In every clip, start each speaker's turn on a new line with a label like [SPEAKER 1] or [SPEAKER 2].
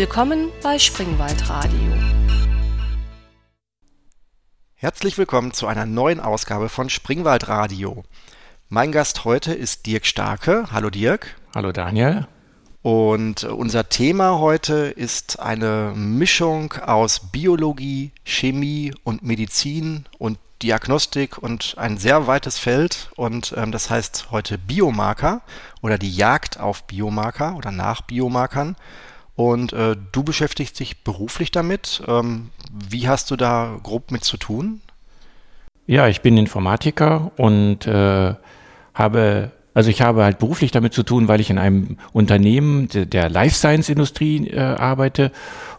[SPEAKER 1] Willkommen bei Springwald Radio.
[SPEAKER 2] Herzlich willkommen zu einer neuen Ausgabe von Springwald Radio. Mein Gast heute ist Dirk Starke. Hallo Dirk.
[SPEAKER 3] Hallo Daniel.
[SPEAKER 2] Und unser Thema heute ist eine Mischung aus Biologie, Chemie und Medizin und Diagnostik und ein sehr weites Feld. Und ähm, das heißt heute Biomarker oder die Jagd auf Biomarker oder nach Biomarkern. Und äh, du beschäftigst dich beruflich damit. Ähm, wie hast du da grob mit zu tun?
[SPEAKER 3] Ja, ich bin Informatiker und äh, habe also ich habe halt beruflich damit zu tun, weil ich in einem Unternehmen der, Life Science Industrie äh, arbeite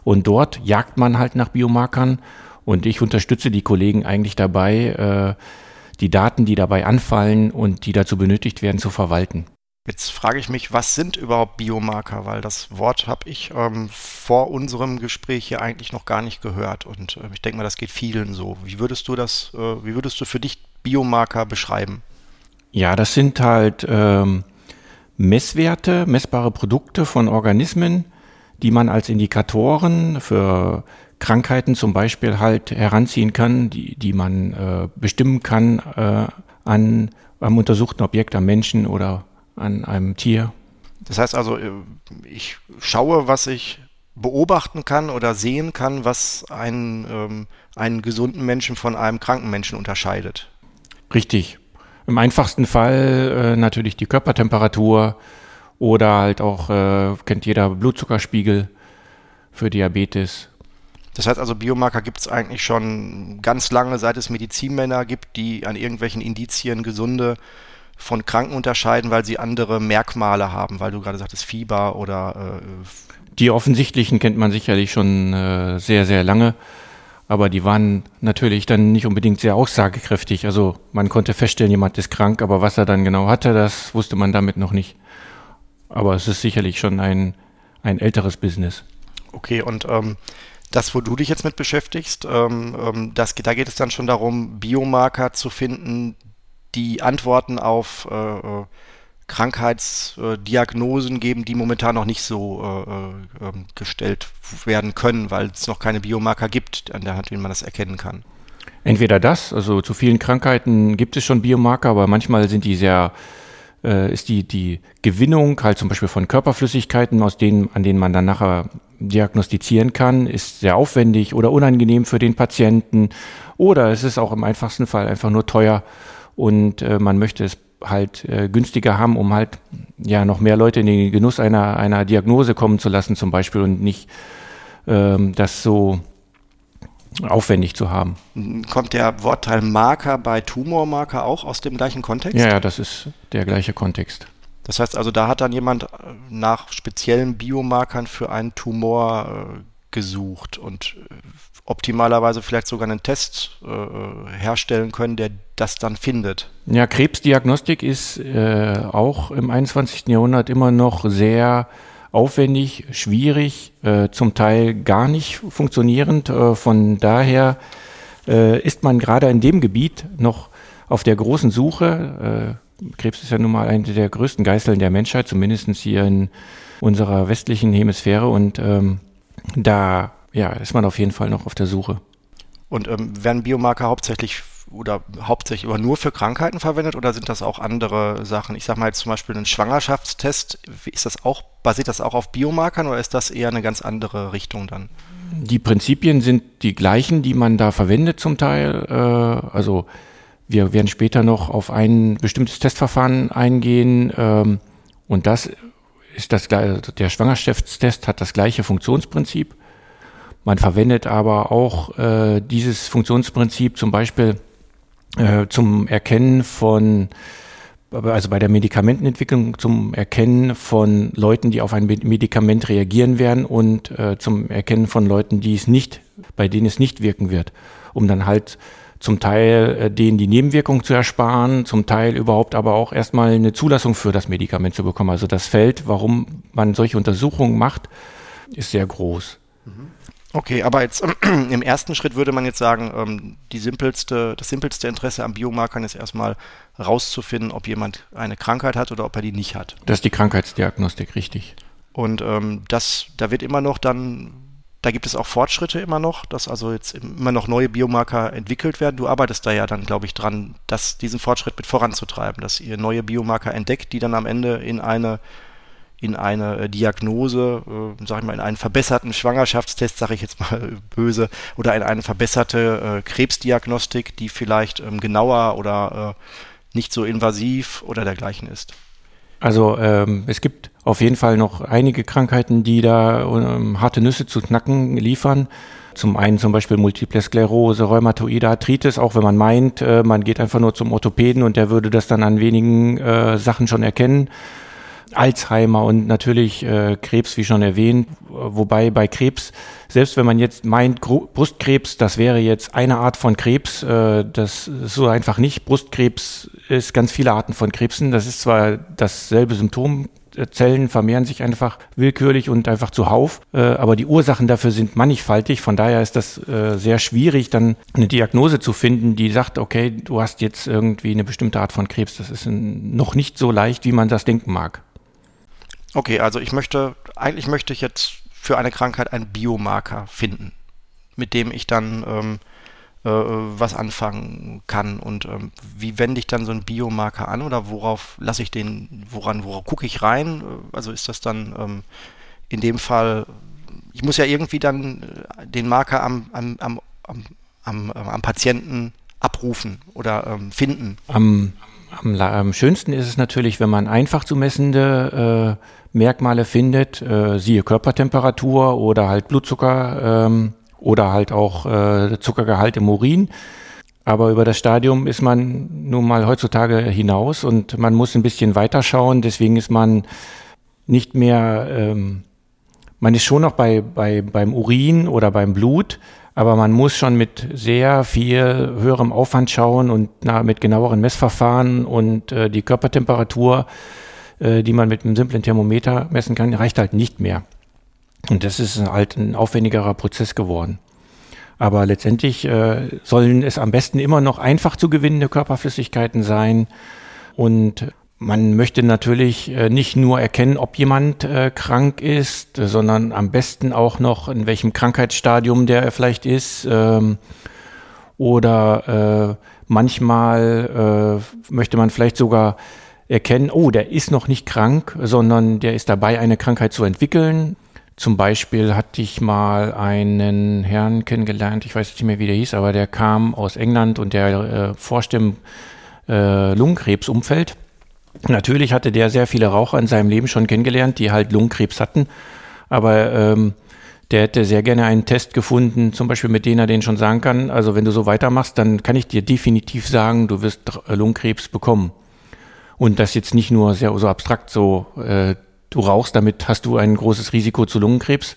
[SPEAKER 3] und dort jagt man halt nach Biomarkern und ich unterstütze die Kollegen eigentlich dabei, äh, die Daten, die dabei anfallen und die dazu benötigt werden, zu verwalten.
[SPEAKER 2] Jetzt frage ich mich, was sind überhaupt Biomarker? Weil das Wort habe ich ähm, vor unserem Gespräch hier eigentlich noch gar nicht gehört. Und äh, ich denke mal, das geht vielen so. Wie würdest du das, äh, wie würdest du für dich Biomarker beschreiben?
[SPEAKER 3] Ja, das sind halt ähm, Messwerte, messbare Produkte von Organismen, die man als Indikatoren für Krankheiten zum Beispiel halt heranziehen kann, die, die man äh, bestimmen kann äh, an einem untersuchten Objekt, am Menschen oder an einem Tier.
[SPEAKER 2] Das heißt also, äh, ich schaue, was ich beobachten kann oder sehen kann, was einen, ähm, einen gesunden Menschen von einem kranken Menschen unterscheidet.
[SPEAKER 3] Richtig. Im einfachsten Fall äh, natürlich die Körpertemperatur oder halt auch, äh, kennt jeder, Blutzuckerspiegel für Diabetes.
[SPEAKER 2] Das heißt also, Biomarker gibt es eigentlich schon ganz lange, seit es Medizinmänner gibt, die an irgendwelchen Indizien gesunde von Kranken unterscheiden, weil sie andere Merkmale haben, weil du gerade sagtest Fieber oder äh,
[SPEAKER 3] die offensichtlichen kennt man sicherlich schon äh, sehr, sehr lange aber die waren natürlich dann nicht unbedingt sehr aussagekräftig. Also man konnte feststellen, jemand ist krank, aber was er dann genau hatte, das wusste man damit noch nicht. Aber es ist sicherlich schon ein, ein älteres Business.
[SPEAKER 2] Okay, und ähm, das, wo du dich jetzt mit beschäftigst, ähm, ähm das, da geht es dann schon darum, Biomarker zu finden, die Antworten auf äh, äh Krankheitsdiagnosen geben, die momentan noch nicht so äh, äh, gestellt werden können, weil es noch keine Biomarker gibt, an der Hand, wie man das erkennen kann.
[SPEAKER 3] Entweder das, also zu vielen Krankheiten gibt es schon Biomarker, aber manchmal sind die sehr, äh, ist die, die Gewinnung halt zum Beispiel von Körperflüssigkeiten, aus denen, an denen man dann nachher diagnostizieren kann, ist sehr aufwendig oder unangenehm für den Patienten oder es ist auch im einfachsten Fall einfach nur teuer und äh, man möchte es halt äh, günstiger haben, um halt ja noch mehr Leute in den Genuss einer, einer Diagnose kommen zu lassen zum Beispiel und nicht ähm, das so aufwendig zu haben.
[SPEAKER 2] Kommt der Wortteil Marker bei Tumormarker auch aus dem gleichen Kontext?
[SPEAKER 3] Ja, ja, das ist der gleiche Kontext.
[SPEAKER 2] Das heißt also, da hat dann jemand äh, nach speziellen Biomarkern für einen Tumor äh, gesucht und äh, optimalerweise vielleicht sogar einen Test äh, herstellen können, der das dann findet.
[SPEAKER 3] Ja, Krebsdiagnostik ist äh, auch im 21. Jahrhundert immer noch sehr aufwendig, schwierig, äh, zum Teil gar nicht funktionierend. Äh, von daher äh, ist man gerade in dem Gebiet noch auf der großen Suche. Äh, Krebs ist ja nun mal eine der größten Geißeln der Menschheit, zumindest hier in unserer westlichen Hemisphäre. Und ähm, da ja, ist man auf jeden Fall noch auf der Suche.
[SPEAKER 2] Und ähm, werden Biomarker hauptsächlich oder hauptsächlich aber nur für Krankheiten verwendet oder sind das auch andere Sachen? Ich sage mal jetzt zum Beispiel einen Schwangerschaftstest, ist das auch, basiert das auch auf Biomarkern oder ist das eher eine ganz andere Richtung dann?
[SPEAKER 3] Die Prinzipien sind die gleichen, die man da verwendet zum Teil. Äh, also wir werden später noch auf ein bestimmtes Testverfahren eingehen ähm, und das ist das der Schwangerschaftstest hat das gleiche Funktionsprinzip. Man verwendet aber auch äh, dieses Funktionsprinzip zum Beispiel äh, zum Erkennen von, also bei der Medikamentenentwicklung zum Erkennen von Leuten, die auf ein Medikament reagieren werden und äh, zum Erkennen von Leuten, die es nicht, bei denen es nicht wirken wird, um dann halt zum Teil äh, denen die Nebenwirkung zu ersparen, zum Teil überhaupt aber auch erstmal eine Zulassung für das Medikament zu bekommen. Also das Feld, warum man solche Untersuchungen macht, ist sehr groß.
[SPEAKER 2] Okay, aber jetzt im ersten Schritt würde man jetzt sagen, ähm, die simpelste, das simpelste Interesse am Biomarkern ist erstmal rauszufinden, ob jemand eine Krankheit hat oder ob er die nicht hat.
[SPEAKER 3] Das ist die Krankheitsdiagnostik, richtig.
[SPEAKER 2] Und ähm, das, da wird immer noch dann, da gibt es auch Fortschritte immer noch, dass also jetzt immer noch neue Biomarker entwickelt werden. Du arbeitest da ja dann, glaube ich, dran, dass diesen Fortschritt mit voranzutreiben, dass ihr neue Biomarker entdeckt, die dann am Ende in eine in eine äh, Diagnose, äh, sag ich mal, in einen verbesserten Schwangerschaftstest, sage ich jetzt mal böse, oder in eine verbesserte äh, Krebsdiagnostik, die vielleicht ähm, genauer oder äh, nicht so invasiv oder dergleichen ist.
[SPEAKER 3] Also ähm, es gibt auf jeden Fall noch einige Krankheiten, die da ähm, harte Nüsse zu knacken liefern. Zum einen zum Beispiel Multiple Sklerose, Rheumatoide Arthritis, auch wenn man meint, äh, man geht einfach nur zum Orthopäden und der würde das dann an wenigen äh, Sachen schon erkennen. Alzheimer und natürlich äh, Krebs, wie schon erwähnt. Wobei bei Krebs, selbst wenn man jetzt meint, Gru Brustkrebs, das wäre jetzt eine Art von Krebs, äh, das ist so einfach nicht. Brustkrebs ist ganz viele Arten von Krebsen. Das ist zwar dasselbe Symptom, Zellen vermehren sich einfach willkürlich und einfach zuhauf. Äh, aber die Ursachen dafür sind mannigfaltig. Von daher ist das äh, sehr schwierig, dann eine Diagnose zu finden, die sagt, okay, du hast jetzt irgendwie eine bestimmte Art von Krebs. Das ist noch nicht so leicht, wie man das denken mag.
[SPEAKER 2] Okay, also ich möchte, eigentlich möchte ich jetzt für eine Krankheit einen Biomarker finden, mit dem ich dann ähm, äh, was anfangen kann. Und ähm, wie wende ich dann so einen Biomarker an oder worauf lasse ich den, woran, worauf gucke ich rein? Also ist das dann ähm, in dem Fall, ich muss ja irgendwie dann äh, den Marker am, am, am, am, am, am Patienten abrufen oder ähm, finden.
[SPEAKER 3] Am, schönsten ist es natürlich, wenn man einfach zu messende äh, Merkmale findet, äh, siehe Körpertemperatur oder halt Blutzucker ähm, oder halt auch äh, Zuckergehalt im Urin. Aber über das Stadium ist man nun mal heutzutage hinaus und man muss ein bisschen weiter schauen. Deswegen ist man nicht mehr, ähm, man ist schon noch bei, bei, beim Urin oder beim Blut, aber man muss schon mit sehr viel höherem Aufwand schauen und na, mit genaueren Messverfahren und äh, die Körpertemperatur äh, die man mit einem simplen Thermometer messen kann, reicht halt nicht mehr. Und das ist halt ein aufwendigerer Prozess geworden. Aber letztendlich äh, sollen es am besten immer noch einfach zu gewinnende Körperflüssigkeiten sein. Und man möchte natürlich äh, nicht nur erkennen, ob jemand äh, krank ist, sondern am besten auch noch, in welchem Krankheitsstadium der vielleicht ist. Ähm, oder manchmal möchte man vielleicht sogar erkennen, oh, der ist noch nicht krank, sondern der ist dabei, eine Krankheit zu entwickeln. Zum Beispiel hatte ich mal einen Herrn kennengelernt, ich weiß nicht mehr, wie der hieß, aber der kam aus England und der äh, forschte im äh, Lungenkrebsumfeld. Natürlich hatte der sehr viele Raucher in seinem Leben schon kennengelernt, die halt Lungenkrebs hatten, aber ähm, der hätte sehr gerne einen Test gefunden, zum Beispiel mit dem er den schon sagen kann, also wenn du so weitermachst, dann kann ich dir definitiv sagen, du wirst Lungenkrebs bekommen. Und das jetzt nicht nur sehr so abstrakt so, äh, du rauchst, damit hast du ein großes Risiko zu Lungenkrebs,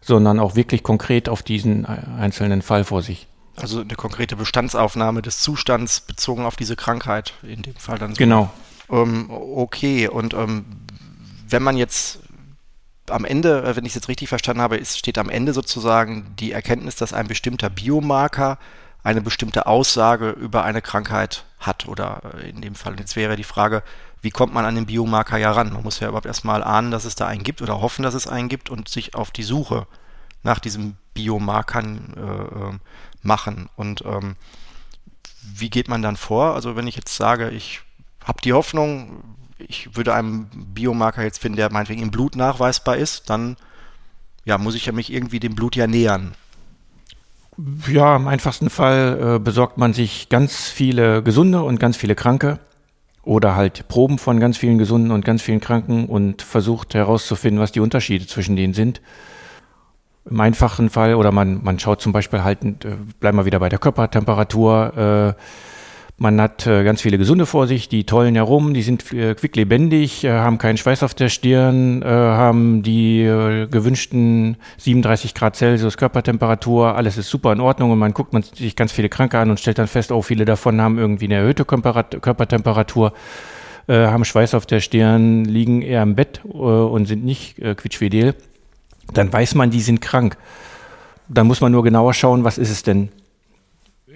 [SPEAKER 3] sondern auch wirklich konkret auf diesen äh, einzelnen Fall vor sich.
[SPEAKER 2] Also eine konkrete Bestandsaufnahme des Zustands bezogen auf diese Krankheit, in dem Fall dann. So.
[SPEAKER 3] Genau.
[SPEAKER 2] Ähm, okay, und ähm, wenn man jetzt am Ende, äh, wenn ich es jetzt richtig verstanden habe, ist, steht am Ende sozusagen die Erkenntnis, dass ein bestimmter Biomarker eine bestimmte Aussage über eine Krankheit hat oder äh, in dem Fall. Jetzt wäre die Frage, wie kommt man an den Biomarker ja ran? Man muss ja überhaupt erstmal ahnen, dass es da einen gibt oder hoffen, dass es einen gibt und sich auf die Suche nach diesen Biomarkern äh, ähm, machen. Und ähm, wie geht man dann vor? Also wenn ich jetzt sage, ich habe die Hoffnung, ich würde einen Biomarker jetzt finden, der meinetwegen im Blut nachweisbar ist, dann ja, muss ich ja mich irgendwie dem Blut ja nähern.
[SPEAKER 3] Ja, im einfachsten Fall äh, besorgt man sich ganz viele Gesunde und ganz viele Kranke oder halt Proben von ganz vielen Gesunden und ganz vielen Kranken und versucht herauszufinden, was die Unterschiede zwischen denen sind. Im einfachen Fall oder man, man schaut zum Beispiel halt, äh, bleiben wir wieder bei der Körpertemperatur, äh, man hat äh, ganz viele Gesunde vor sich, die tollen herum, die sind äh, quicklebendig, äh, haben keinen Schweiß auf der Stirn, haben die gewünschten 37 Grad Celsius Körpertemperatur, alles ist super in Ordnung und man guckt man sich ganz viele Kranke an und stellt dann fest, oh, viele davon haben irgendwie eine erhöhte Körpertemperatur, haben Schweiß auf der Stirn, liegen eher im Bett und sind nicht quietschfidel. Dann weiß man, die sind krank. Dann muss man nur genauer schauen, was ist es denn?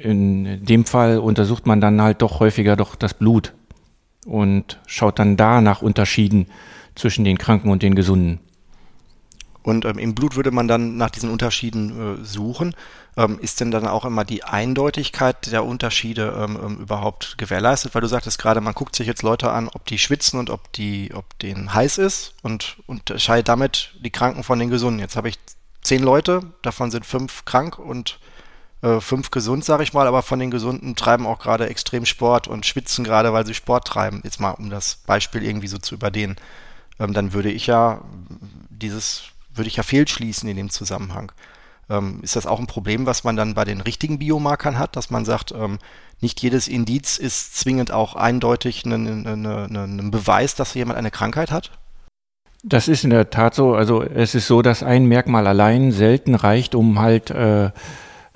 [SPEAKER 3] In dem Fall untersucht man dann halt doch häufiger doch das Blut und schaut dann da nach Unterschieden zwischen den Kranken und den Gesunden.
[SPEAKER 2] Und ähm, im Blut würde man dann nach diesen Unterschieden äh, suchen. Ähm, ist denn dann auch immer die Eindeutigkeit der Unterschiede ähm, ähm, überhaupt gewährleistet? Weil du sagtest gerade, man guckt sich jetzt Leute an, ob die schwitzen und ob die, ob denen heiß ist und unterscheidet damit die Kranken von den Gesunden. Jetzt habe ich zehn Leute, davon sind fünf krank und äh, fünf gesund, sage ich mal, aber von den Gesunden treiben auch gerade extrem Sport und schwitzen gerade, weil sie Sport treiben. Jetzt mal, um das Beispiel irgendwie so zu überdehnen. Ähm, dann würde ich ja dieses würde ich ja fehlschließen in dem Zusammenhang. Ähm, ist das auch ein Problem, was man dann bei den richtigen Biomarkern hat, dass man sagt, ähm, nicht jedes Indiz ist zwingend auch eindeutig ein, ein, Beweis, dass jemand eine Krankheit hat?
[SPEAKER 3] Das ist in der Tat so. Also es ist so, dass ein Merkmal allein selten reicht, um halt äh,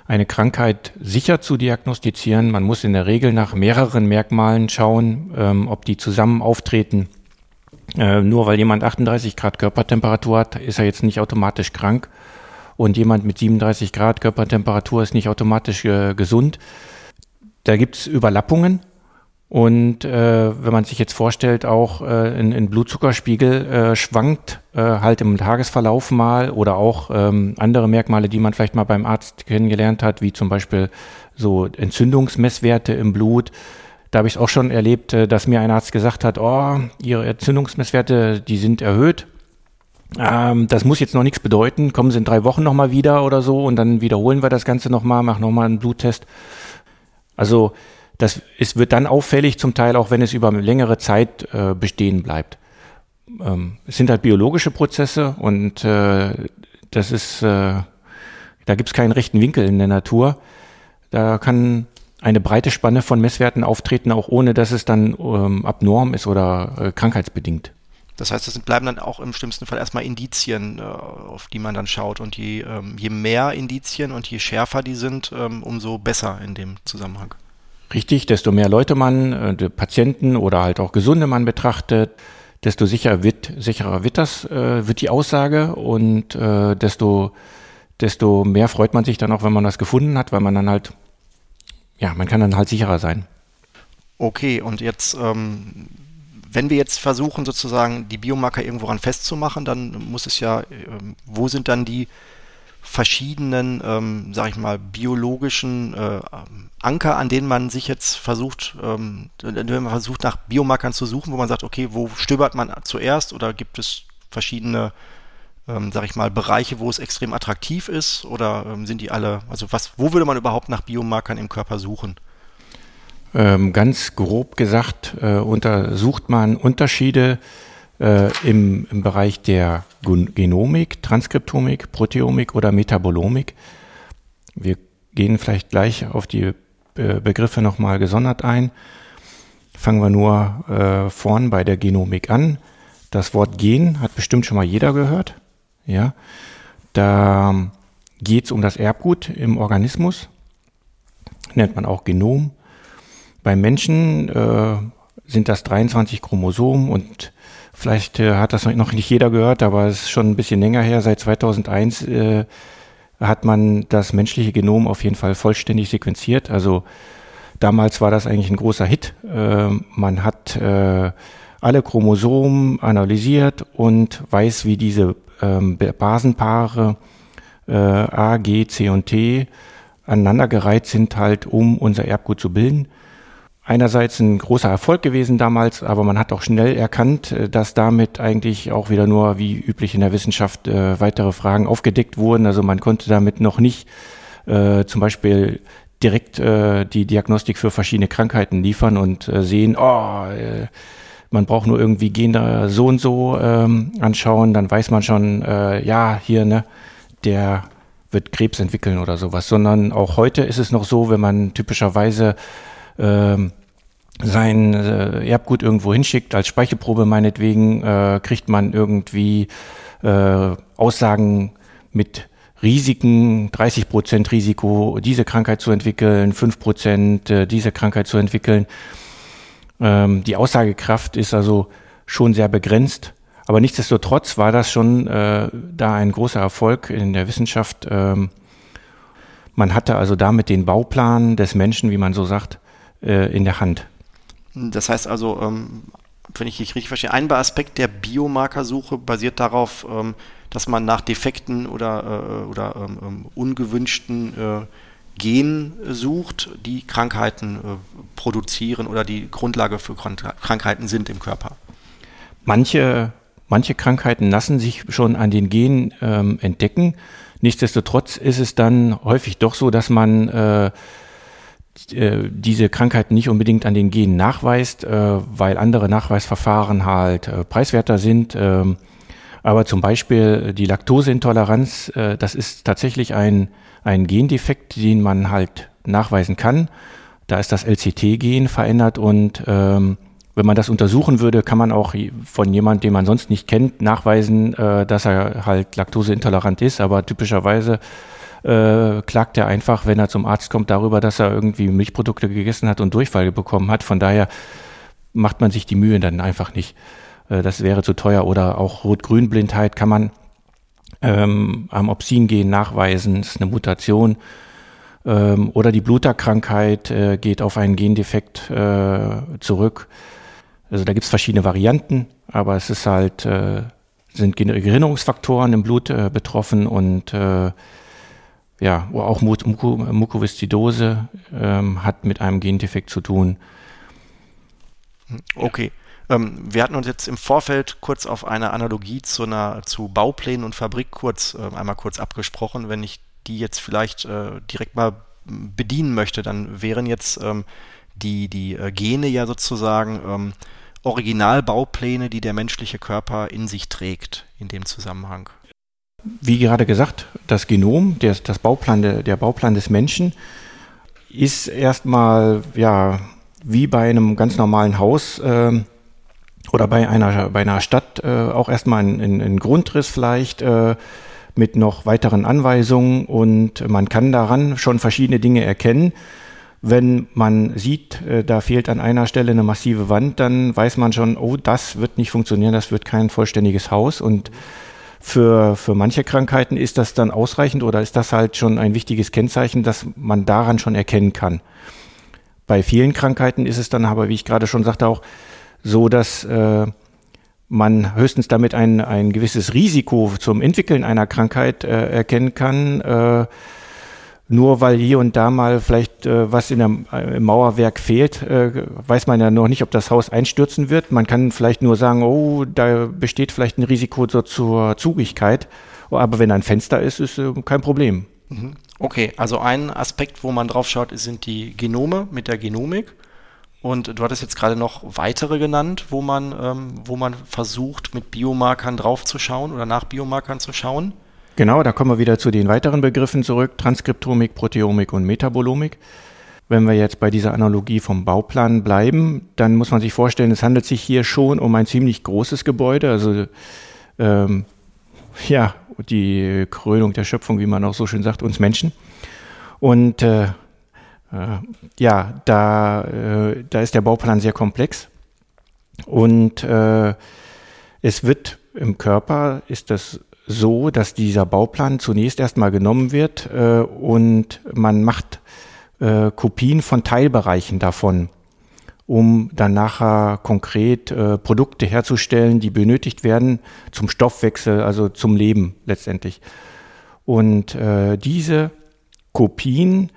[SPEAKER 3] eine Krankheit sicher zu diagnostizieren. Man muss in der Regel nach mehreren Merkmalen schauen, ähm, ob die zusammen auftreten. Äh, nur weil jemand 38 Grad Körpertemperatur hat, ist er jetzt nicht automatisch krank. Und jemand mit 37 Grad Körpertemperatur ist nicht automatisch äh, gesund. Da gibt es Überlappungen. Und äh, wenn man sich jetzt vorstellt, auch äh, ein, ein Blutzuckerspiegel äh, schwankt äh, halt im Tagesverlauf mal oder auch ähm, andere Merkmale, die man vielleicht mal beim Arzt kennengelernt hat, wie zum Beispiel so Entzündungsmesswerte im Blut, da habe ich es auch schon erlebt, äh, dass mir ein Arzt gesagt hat, oh, Ihre Entzündungsmesswerte, die sind erhöht. Ähm, das muss jetzt noch nichts bedeuten. Kommen Sie in drei Wochen nochmal wieder oder so und dann wiederholen wir das Ganze nochmal, machen nochmal einen Bluttest. Also das ist, wird dann auffällig, zum Teil auch wenn es über längere Zeit äh, bestehen bleibt. Ähm, es sind halt biologische Prozesse und äh, das ist, äh, da gibt es keinen rechten Winkel in der Natur. Da kann eine breite Spanne von Messwerten auftreten, auch ohne dass es dann ähm, abnorm ist oder äh, krankheitsbedingt.
[SPEAKER 2] Das heißt, das bleiben dann auch im schlimmsten Fall erstmal Indizien, äh, auf die man dann schaut. Und je, ähm, je mehr Indizien und je schärfer die sind, ähm, umso besser in dem Zusammenhang.
[SPEAKER 3] Richtig, desto mehr Leute man, äh, Patienten oder halt auch Gesunde man betrachtet, desto sicher wird, sicherer wird das, äh, wird die Aussage und äh, desto, desto mehr freut man sich dann auch, wenn man das gefunden hat, weil man dann halt ja, man kann dann halt sicherer sein.
[SPEAKER 2] Okay, und jetzt, ähm, wenn wir jetzt versuchen, sozusagen die Biomarker irgendwo ran festzumachen, dann muss es ja, ähm, wo sind dann die verschiedenen, ähm, sag ich mal, biologischen äh, Anker, an denen man sich jetzt versucht, ähm, wenn man versucht, nach Biomarkern zu suchen, wo man sagt, okay, wo stöbert man zuerst oder gibt es verschiedene ähm, sag ich mal, Bereiche, wo es extrem attraktiv ist? Oder ähm, sind die alle, also was, wo würde man überhaupt nach Biomarkern im Körper suchen?
[SPEAKER 3] Ähm, ganz grob gesagt äh, untersucht man Unterschiede äh, im, im Bereich der Genomik, Transkriptomik, Proteomik oder Metabolomik. Wir gehen vielleicht gleich auf die äh, Begriffe nochmal gesondert ein. Fangen wir nur äh, vorn bei der Genomik an. Das Wort Gen hat bestimmt schon mal jeder gehört. Ja, da geht es um das Erbgut im Organismus, nennt man auch Genom. Beim Menschen äh, sind das 23 Chromosomen und vielleicht äh, hat das noch nicht jeder gehört, aber es ist schon ein bisschen länger her. Seit 2001 äh, hat man das menschliche Genom auf jeden Fall vollständig sequenziert. Also damals war das eigentlich ein großer Hit. Äh, man hat äh, alle Chromosomen analysiert und weiß, wie diese ähm, Basenpaare äh, A, G, C und T aneinandergereiht sind, halt um unser Erbgut zu bilden. Einerseits ein großer Erfolg gewesen damals, aber man hat auch schnell erkannt, äh, dass damit eigentlich auch wieder nur, wie üblich in der Wissenschaft, äh, weitere Fragen aufgedeckt wurden. Also man konnte damit noch nicht äh, zum Beispiel direkt äh, die Diagnostik für verschiedene Krankheiten liefern und äh, sehen, oh, äh, man braucht nur irgendwie Gene so und so ähm, anschauen, dann weiß man schon, äh, ja, hier, ne, der wird Krebs entwickeln oder sowas. Sondern auch heute ist es noch so, wenn man typischerweise ähm, sein äh, Erbgut irgendwo hinschickt, als Speichelprobe meinetwegen, äh, kriegt man irgendwie äh, Aussagen mit Risiken, 30 Prozent Risiko, diese Krankheit zu entwickeln, 5 Prozent äh, diese Krankheit zu entwickeln. Ähm, die Aussagekraft ist also schon sehr begrenzt. Aber nichtsdestotrotz war das schon äh, da ein großer Erfolg in der Wissenschaft. Ähm, man hatte also damit den Bauplan des Menschen, wie man so sagt, äh, in der Hand.
[SPEAKER 2] Das heißt also, ähm, wenn ich dich richtig verstehe, ein Aspekt der Biomarkersuche basiert darauf, ähm, dass man nach defekten oder, äh, oder ähm, ähm ungewünschten äh, Gen sucht, die Krankheiten äh, produzieren oder die Grundlage für Krankheiten sind im Körper.
[SPEAKER 3] Manche, manche Krankheiten lassen sich schon an den Genen ähm, entdecken. Nichtsdestotrotz ist es dann häufig doch so, dass man äh, diese Krankheiten nicht unbedingt an den Genen nachweist, äh, weil andere Nachweisverfahren halt äh, preiswerter sind. Ähm, aber zum Beispiel die Laktoseintoleranz, äh, das ist tatsächlich ein ein Gendefekt, den man halt nachweisen kann. Da ist das LCT-Gen verändert und ähm, wenn man das untersuchen würde, kann man auch von jemand, den man sonst nicht kennt, nachweisen, äh, dass er halt laktoseintolerant ist. Aber typischerweise äh, klagt er einfach, wenn er zum Arzt kommt, darüber, dass er irgendwie Milchprodukte gegessen hat und Durchfall bekommen hat. Von daher macht man sich die Mühe dann einfach nicht. Äh, das wäre zu teuer. Oder auch Rot-Grün-Blindheit kann man ähm, am Opsin-Gen nachweisen, das ist eine Mutation. Ähm, oder die Bluterkrankheit äh, geht auf einen Gendefekt äh, zurück. Also da gibt es verschiedene Varianten, aber es ist halt, äh, sind Gerinnungsfaktoren im Blut äh, betroffen und äh, ja, auch Muko Mukoviszidose ähm, hat mit einem Gendefekt zu tun.
[SPEAKER 2] Okay. Ähm, wir hatten uns jetzt im Vorfeld kurz auf eine Analogie zu, einer, zu Bauplänen und Fabrik kurz äh, einmal kurz abgesprochen. Wenn ich die jetzt vielleicht äh, direkt mal bedienen möchte, dann wären jetzt ähm, die, die äh, Gene ja sozusagen ähm, Originalbaupläne, die der menschliche Körper in sich trägt in dem Zusammenhang.
[SPEAKER 3] Wie gerade gesagt, das Genom, der, das Bauplan, der, der Bauplan des Menschen ist erstmal ja wie bei einem ganz normalen Haus äh, oder bei einer, bei einer Stadt äh, auch erstmal ein, ein, ein Grundriss vielleicht äh, mit noch weiteren Anweisungen und man kann daran schon verschiedene Dinge erkennen. Wenn man sieht, äh, da fehlt an einer Stelle eine massive Wand, dann weiß man schon, oh, das wird nicht funktionieren, das wird kein vollständiges Haus und für, für manche Krankheiten ist das dann ausreichend oder ist das halt schon ein wichtiges Kennzeichen, dass man daran schon erkennen kann. Bei vielen Krankheiten ist es dann aber, wie ich gerade schon sagte, auch so dass äh, man höchstens damit ein, ein gewisses Risiko zum Entwickeln einer Krankheit äh, erkennen kann. Äh, nur weil hier und da mal vielleicht äh, was in der, äh, im Mauerwerk fehlt, äh, weiß man ja noch nicht, ob das Haus einstürzen wird. Man kann vielleicht nur sagen, oh, da besteht vielleicht ein Risiko so zur Zugigkeit. Aber wenn ein Fenster ist, ist äh, kein Problem.
[SPEAKER 2] Mhm. Okay, also ein Aspekt, wo man drauf schaut, sind die Genome mit der Genomik. Und du hattest jetzt gerade noch weitere genannt, wo man, ähm, wo man versucht, mit Biomarkern draufzuschauen oder nach Biomarkern zu schauen.
[SPEAKER 3] Genau, da kommen wir wieder zu den weiteren Begriffen zurück, Transkriptomik, Proteomik und Metabolomik. Wenn wir jetzt bei dieser Analogie vom Bauplan bleiben, dann muss man sich vorstellen, es handelt sich hier schon um ein ziemlich großes Gebäude, also ähm, ja, die Krönung der Schöpfung, wie man auch so schön sagt, uns Menschen. Und äh, äh, ja, da, äh, da ist der Bauplan sehr komplex und äh, es wird im Körper ist das so, dass dieser Bauplan zunächst erstmal genommen wird äh, und man macht äh, Kopien von Teilbereichen davon, um dann nachher konkret äh, Produkte herzustellen, die benötigt werden zum Stoffwechsel, also zum Leben letztendlich. Und äh, diese Kopien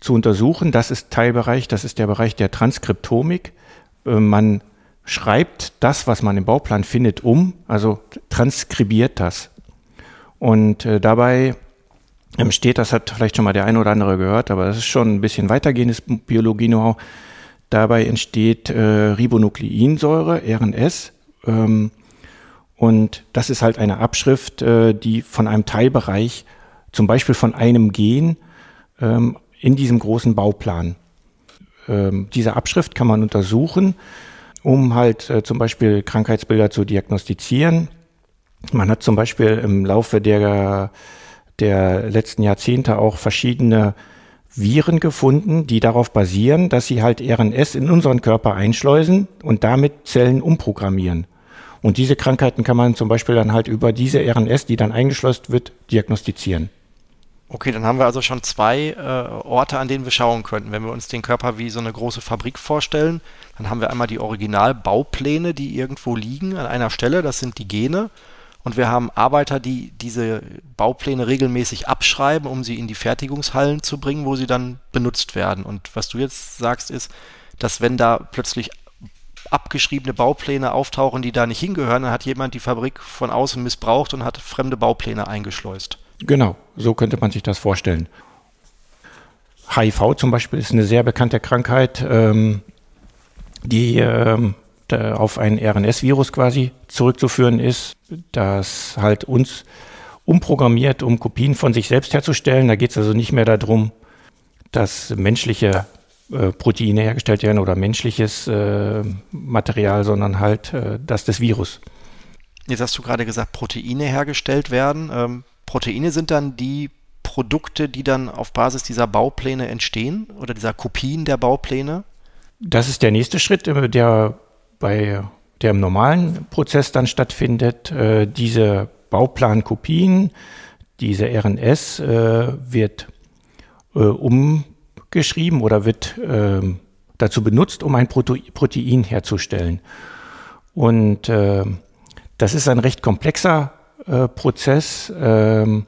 [SPEAKER 3] zu untersuchen. Das ist Teilbereich, das ist der Bereich der Transkriptomik. Äh, man schreibt das, was man im Bauplan findet, um, also transkribiert das. Und äh, dabei entsteht, das hat vielleicht schon mal der eine oder andere gehört, aber das ist schon ein bisschen weitergehendes Biologie-Know-how. Dabei entsteht äh, Ribonukleinsäure, RNS. Ähm, und das ist halt eine Abschrift, äh, die von einem Teilbereich, zum Beispiel von einem Gen, ähm, in diesem großen Bauplan. Ähm, diese Abschrift kann man untersuchen, um halt äh, zum Beispiel Krankheitsbilder zu diagnostizieren. Man hat zum Beispiel im Laufe der, der letzten Jahrzehnte auch verschiedene Viren gefunden, die darauf basieren, dass sie halt RNS in unseren Körper einschleusen und damit Zellen umprogrammieren. Und diese Krankheiten kann man zum Beispiel dann halt über diese RNS, die dann eingeschleust wird, diagnostizieren.
[SPEAKER 2] Okay, dann haben wir also schon zwei äh, Orte, an denen wir schauen könnten. Wenn wir uns den Körper wie so eine große Fabrik vorstellen, dann haben wir einmal die Originalbaupläne, die irgendwo liegen an einer Stelle, das sind die Gene. Und wir haben Arbeiter, die diese Baupläne regelmäßig abschreiben, um sie in die Fertigungshallen zu bringen, wo sie dann benutzt werden. Und was du jetzt sagst, ist, dass wenn da plötzlich abgeschriebene Baupläne auftauchen, die da nicht hingehören, dann hat jemand die Fabrik von außen missbraucht und hat fremde Baupläne eingeschleust.
[SPEAKER 3] Genau, so könnte man sich das vorstellen. HIV zum Beispiel ist eine sehr bekannte Krankheit, ähm, die ähm, auf ein RNS-Virus quasi zurückzuführen ist, das halt uns umprogrammiert, um Kopien von sich selbst herzustellen. Da geht es also nicht mehr darum, dass menschliche äh, Proteine hergestellt werden oder menschliches äh, Material, sondern halt äh, das des Virus.
[SPEAKER 2] Jetzt hast du gerade gesagt, Proteine hergestellt werden. Ähm, Proteine sind dann die Produkte, die dann auf Basis dieser Baupläne entstehen oder dieser Kopien der Baupläne?
[SPEAKER 3] Das ist der nächste Schritt, äh, der bei der im normalen Prozess dann stattfindet. Äh, diese Bauplankopien, diese RNS äh, wird umgeschrieben oder wird ähm, dazu benutzt, um ein Protein herzustellen. Und das ist ein recht komplexer Prozess. Ähm,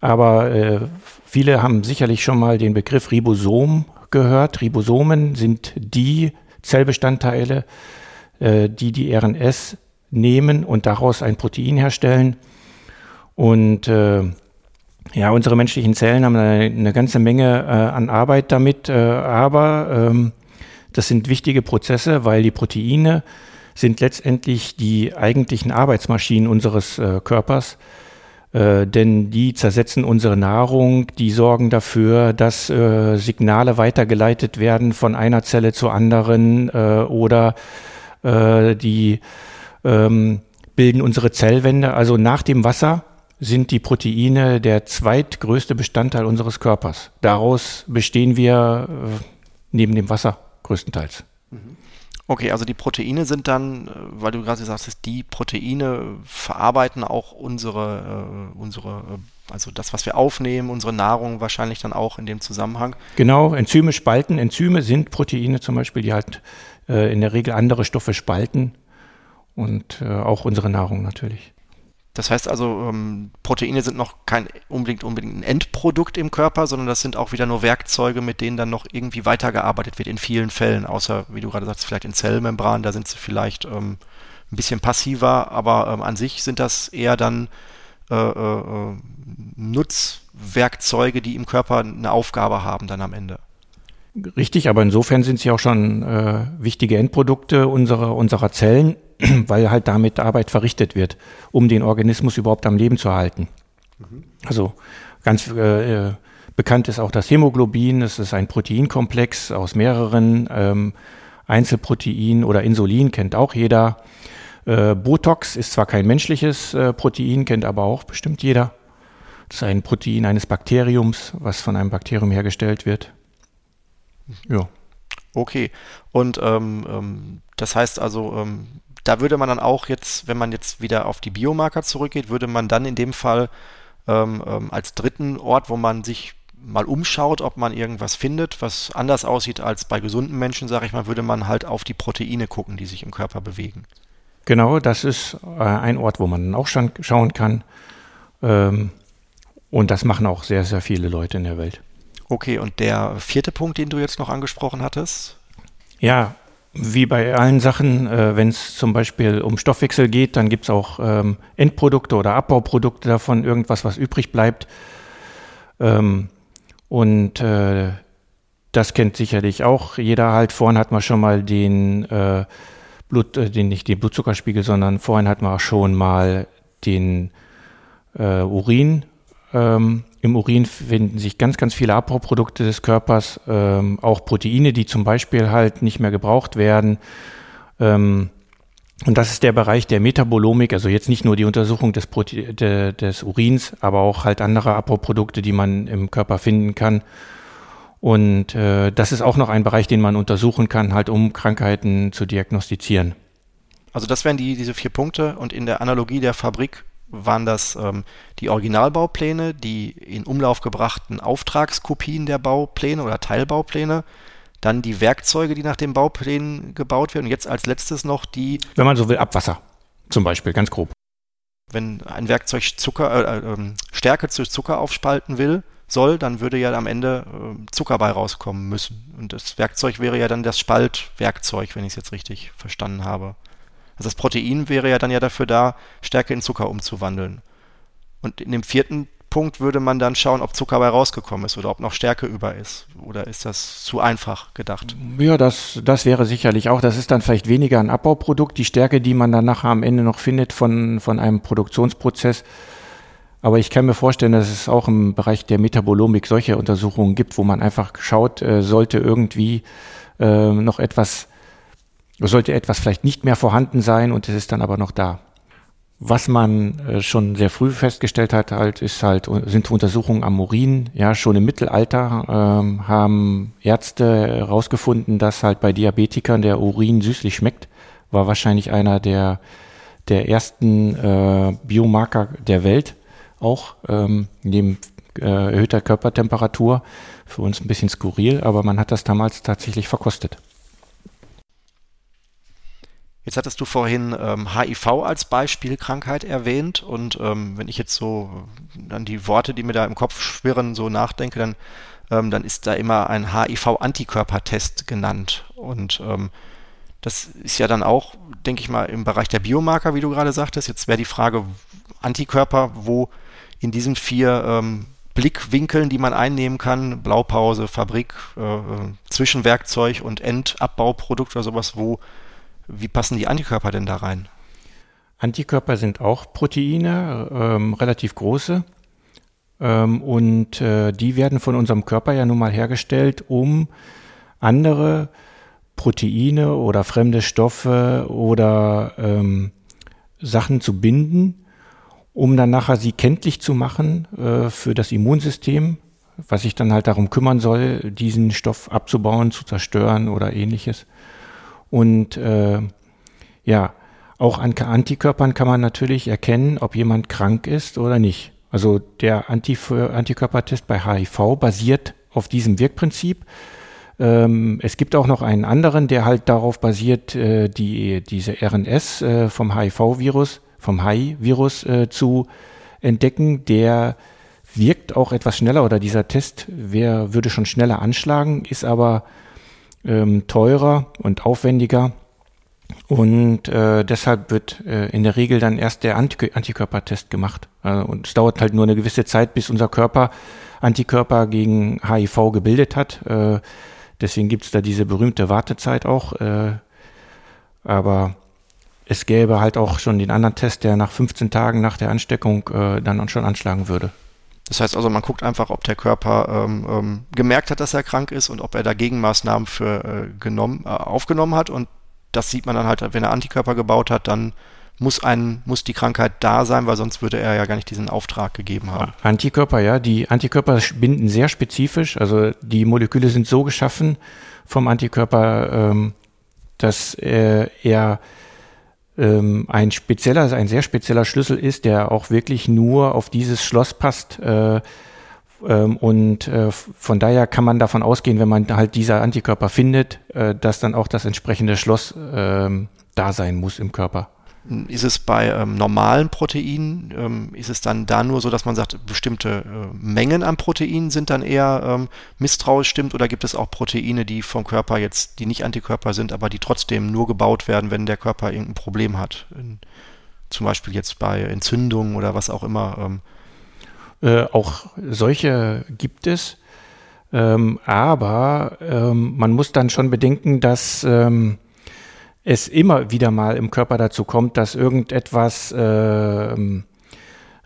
[SPEAKER 3] aber äh, viele haben sicherlich schon mal den Begriff Ribosom gehört. Ribosomen sind die Zellbestandteile, äh, die die RNS nehmen und daraus ein Protein herstellen. Und äh, ja, unsere menschlichen Zellen haben eine, eine ganze Menge äh, an Arbeit damit, äh, aber ähm, das sind wichtige Prozesse, weil die Proteine sind letztendlich die eigentlichen Arbeitsmaschinen unseres äh, Körpers. Äh, denn die zersetzen unsere Nahrung, die sorgen dafür, dass äh, Signale weitergeleitet werden von einer Zelle zur anderen äh, oder äh, die ähm, bilden unsere Zellwände. Also nach dem Wasser sind die Proteine der zweitgrößte Bestandteil unseres Körpers. Daraus bestehen wir äh, neben dem Wasser größtenteils.
[SPEAKER 2] Mhm. Okay, also die Proteine sind dann, äh, weil du gerade gesagt hast, die Proteine verarbeiten auch unsere, äh, unsere, äh, also das, was wir aufnehmen, unsere Nahrung wahrscheinlich dann auch in dem Zusammenhang.
[SPEAKER 3] Genau, Enzyme spalten. Enzyme sind Proteine zum Beispiel, die halt äh, in der Regel andere Stoffe spalten und äh, auch unsere Nahrung natürlich.
[SPEAKER 2] Das heißt also, ähm, Proteine sind noch kein unbedingt, unbedingt ein Endprodukt im Körper, sondern das sind auch wieder nur Werkzeuge, mit denen dann noch irgendwie weitergearbeitet wird in vielen Fällen, außer, wie du gerade sagst, vielleicht in Zellmembranen, da sind sie vielleicht ähm, ein bisschen passiver, aber ähm, an sich sind das eher dann äh, äh, äh, Nutzwerkzeuge, die im Körper eine Aufgabe haben dann am Ende.
[SPEAKER 3] Richtig, aber insofern sind sie auch schon äh, wichtige Endprodukte unserer, unserer Zellen weil halt damit Arbeit verrichtet wird, um den Organismus überhaupt am Leben zu halten. Mhm. Also ganz äh, äh, bekannt ist auch das Hämoglobin. Es ist ein Proteinkomplex aus mehreren ähm, Einzelproteinen oder Insulin kennt auch jeder. Äh, Botox ist zwar kein menschliches äh, Protein, kennt aber auch bestimmt jeder. Das ist ein Protein eines Bakteriums, was von einem Bakterium hergestellt wird.
[SPEAKER 2] Ja. Okay. Und ähm, ähm, das heißt also, ähm, da würde man dann auch jetzt, wenn man jetzt wieder auf die Biomarker zurückgeht, würde man dann in dem Fall ähm, als dritten Ort, wo man sich mal umschaut, ob man irgendwas findet, was anders aussieht als bei gesunden Menschen, sage ich mal, würde man halt auf die Proteine gucken, die sich im Körper bewegen.
[SPEAKER 3] Genau, das ist äh, ein Ort, wo man auch schon schauen kann. Ähm, und das machen auch sehr, sehr viele Leute in der Welt.
[SPEAKER 2] Okay, und der vierte Punkt, den du jetzt noch angesprochen hattest?
[SPEAKER 3] Ja, wie bei allen Sachen, äh, wenn es zum Beispiel um Stoffwechsel geht, dann gibt es auch ähm, Endprodukte oder Abbauprodukte davon, irgendwas, was übrig bleibt. Ähm, und äh, das kennt sicherlich auch jeder halt. Vorhin hat man schon mal den äh, Blut, äh, den nicht den Blutzuckerspiegel, sondern vorhin hat man schon mal den äh, Urin ähm, Im Urin finden sich ganz, ganz viele Abbauprodukte des Körpers, ähm, auch Proteine, die zum Beispiel halt nicht mehr gebraucht werden. Ähm, und das ist der Bereich der Metabolomik, also jetzt nicht nur die Untersuchung des, Prote de, des Urins, aber auch halt andere Abbauprodukte, die man im Körper finden kann. Und äh, das ist auch noch ein Bereich, den man untersuchen kann, halt um Krankheiten zu diagnostizieren.
[SPEAKER 2] Also das wären die, diese vier Punkte und in der Analogie der Fabrik waren das ähm, die Originalbaupläne, die in Umlauf gebrachten Auftragskopien der Baupläne oder Teilbaupläne, dann die Werkzeuge, die nach den Bauplänen gebaut werden und jetzt als letztes noch die.
[SPEAKER 3] Wenn man so will, Abwasser zum Beispiel, ganz grob.
[SPEAKER 2] wenn ein Werkzeug Zucker, äh, äh, Stärke zu Zucker aufspalten will, soll, dann würde ja am Ende äh, Zucker bei rauskommen müssen. Und das Werkzeug wäre ja dann das Spaltwerkzeug, wenn ich es jetzt richtig verstanden habe. Also das Protein wäre ja dann ja dafür da, Stärke in Zucker umzuwandeln. Und in dem vierten Punkt würde man dann schauen, ob Zucker bei rausgekommen ist oder ob noch Stärke über ist. Oder ist das zu einfach gedacht?
[SPEAKER 3] Ja, das, das wäre sicherlich auch. Das ist dann vielleicht weniger ein Abbauprodukt. Die Stärke, die man dann nachher am Ende noch findet von, von einem Produktionsprozess. Aber ich kann mir vorstellen, dass es auch im Bereich der Metabolomik solche Untersuchungen gibt, wo man einfach schaut, äh, sollte irgendwie äh, noch etwas, sollte etwas vielleicht nicht mehr vorhanden sein und es ist dann aber noch da. Was man äh, schon sehr früh festgestellt hat, halt, ist halt, sind Untersuchungen am Urin. Ja, schon im Mittelalter ähm, haben Ärzte herausgefunden, dass halt bei Diabetikern der Urin süßlich schmeckt. War wahrscheinlich einer der, der ersten äh, Biomarker der Welt auch, ähm, neben äh, erhöhter Körpertemperatur. Für uns ein bisschen skurril, aber man hat das damals tatsächlich verkostet.
[SPEAKER 2] Jetzt hattest du vorhin ähm, HIV als Beispielkrankheit erwähnt und ähm, wenn ich jetzt so an die Worte, die mir da im Kopf schwirren, so nachdenke, dann, ähm, dann ist da immer ein HIV-Antikörpertest genannt und ähm, das ist ja dann auch, denke ich mal, im Bereich der Biomarker, wie du gerade sagtest. Jetzt wäre die Frage, Antikörper, wo in diesen vier ähm, Blickwinkeln, die man einnehmen kann, Blaupause, Fabrik, äh, äh Zwischenwerkzeug und Endabbauprodukte oder sowas, wo wie passen die Antikörper denn da rein?
[SPEAKER 3] Antikörper sind auch Proteine, ähm, relativ große. Ähm, und äh, die werden von unserem Körper ja nun mal hergestellt, um andere Proteine oder fremde Stoffe oder ähm, Sachen zu binden, um dann nachher sie kenntlich zu machen äh, für das Immunsystem, was sich dann halt darum kümmern soll, diesen Stoff abzubauen, zu zerstören oder ähnliches. Und äh, ja, auch an Antikörpern kann man natürlich erkennen, ob jemand krank ist oder nicht. Also der Antif Antikörpertest bei HIV basiert auf diesem Wirkprinzip. Ähm, es gibt auch noch einen anderen, der halt darauf basiert, äh, die, diese RNS äh, vom HIV-Virus, vom HIV-Virus äh, zu entdecken. Der wirkt auch etwas schneller oder dieser Test wer, würde schon schneller anschlagen, ist aber ähm, teurer und aufwendiger. Und äh, deshalb wird äh, in der Regel dann erst der Antik Antikörpertest gemacht. Also, und es dauert halt nur eine gewisse Zeit, bis unser Körper Antikörper gegen HIV gebildet hat. Äh, deswegen gibt's da diese berühmte Wartezeit auch. Äh, aber es gäbe halt auch schon den anderen Test, der nach 15 Tagen nach der Ansteckung äh, dann schon anschlagen würde.
[SPEAKER 2] Das heißt also, man guckt einfach, ob der Körper ähm, ähm, gemerkt hat, dass er krank ist und ob er da Gegenmaßnahmen für äh, genommen, äh, aufgenommen hat. Und das sieht man dann halt, wenn er Antikörper gebaut hat, dann muss ein, muss die Krankheit da sein, weil sonst würde er ja gar nicht diesen Auftrag gegeben haben.
[SPEAKER 3] Antikörper, ja, die Antikörper binden sehr spezifisch, also die Moleküle sind so geschaffen vom Antikörper, ähm, dass äh, er ähm, ein spezieller, ein sehr spezieller Schlüssel ist, der auch wirklich nur auf dieses Schloss passt. Äh, ähm, und äh, von daher kann man davon ausgehen, wenn man halt diese Antikörper findet, äh, dass dann auch das entsprechende Schloss ähm, da sein muss im Körper.
[SPEAKER 2] Ist es bei ähm, normalen Proteinen, ähm, ist es dann da nur so, dass man sagt, bestimmte äh, Mengen an Proteinen sind dann eher ähm, misstrauisch stimmt oder gibt es auch Proteine, die vom Körper jetzt, die nicht Antikörper sind, aber die trotzdem nur gebaut werden, wenn der Körper irgendein Problem hat? In, zum Beispiel jetzt bei Entzündungen oder was auch immer. Ähm.
[SPEAKER 3] Äh, auch solche gibt es. Ähm, aber ähm, man muss dann schon bedenken, dass es immer wieder mal im Körper dazu kommt, dass irgendetwas äh,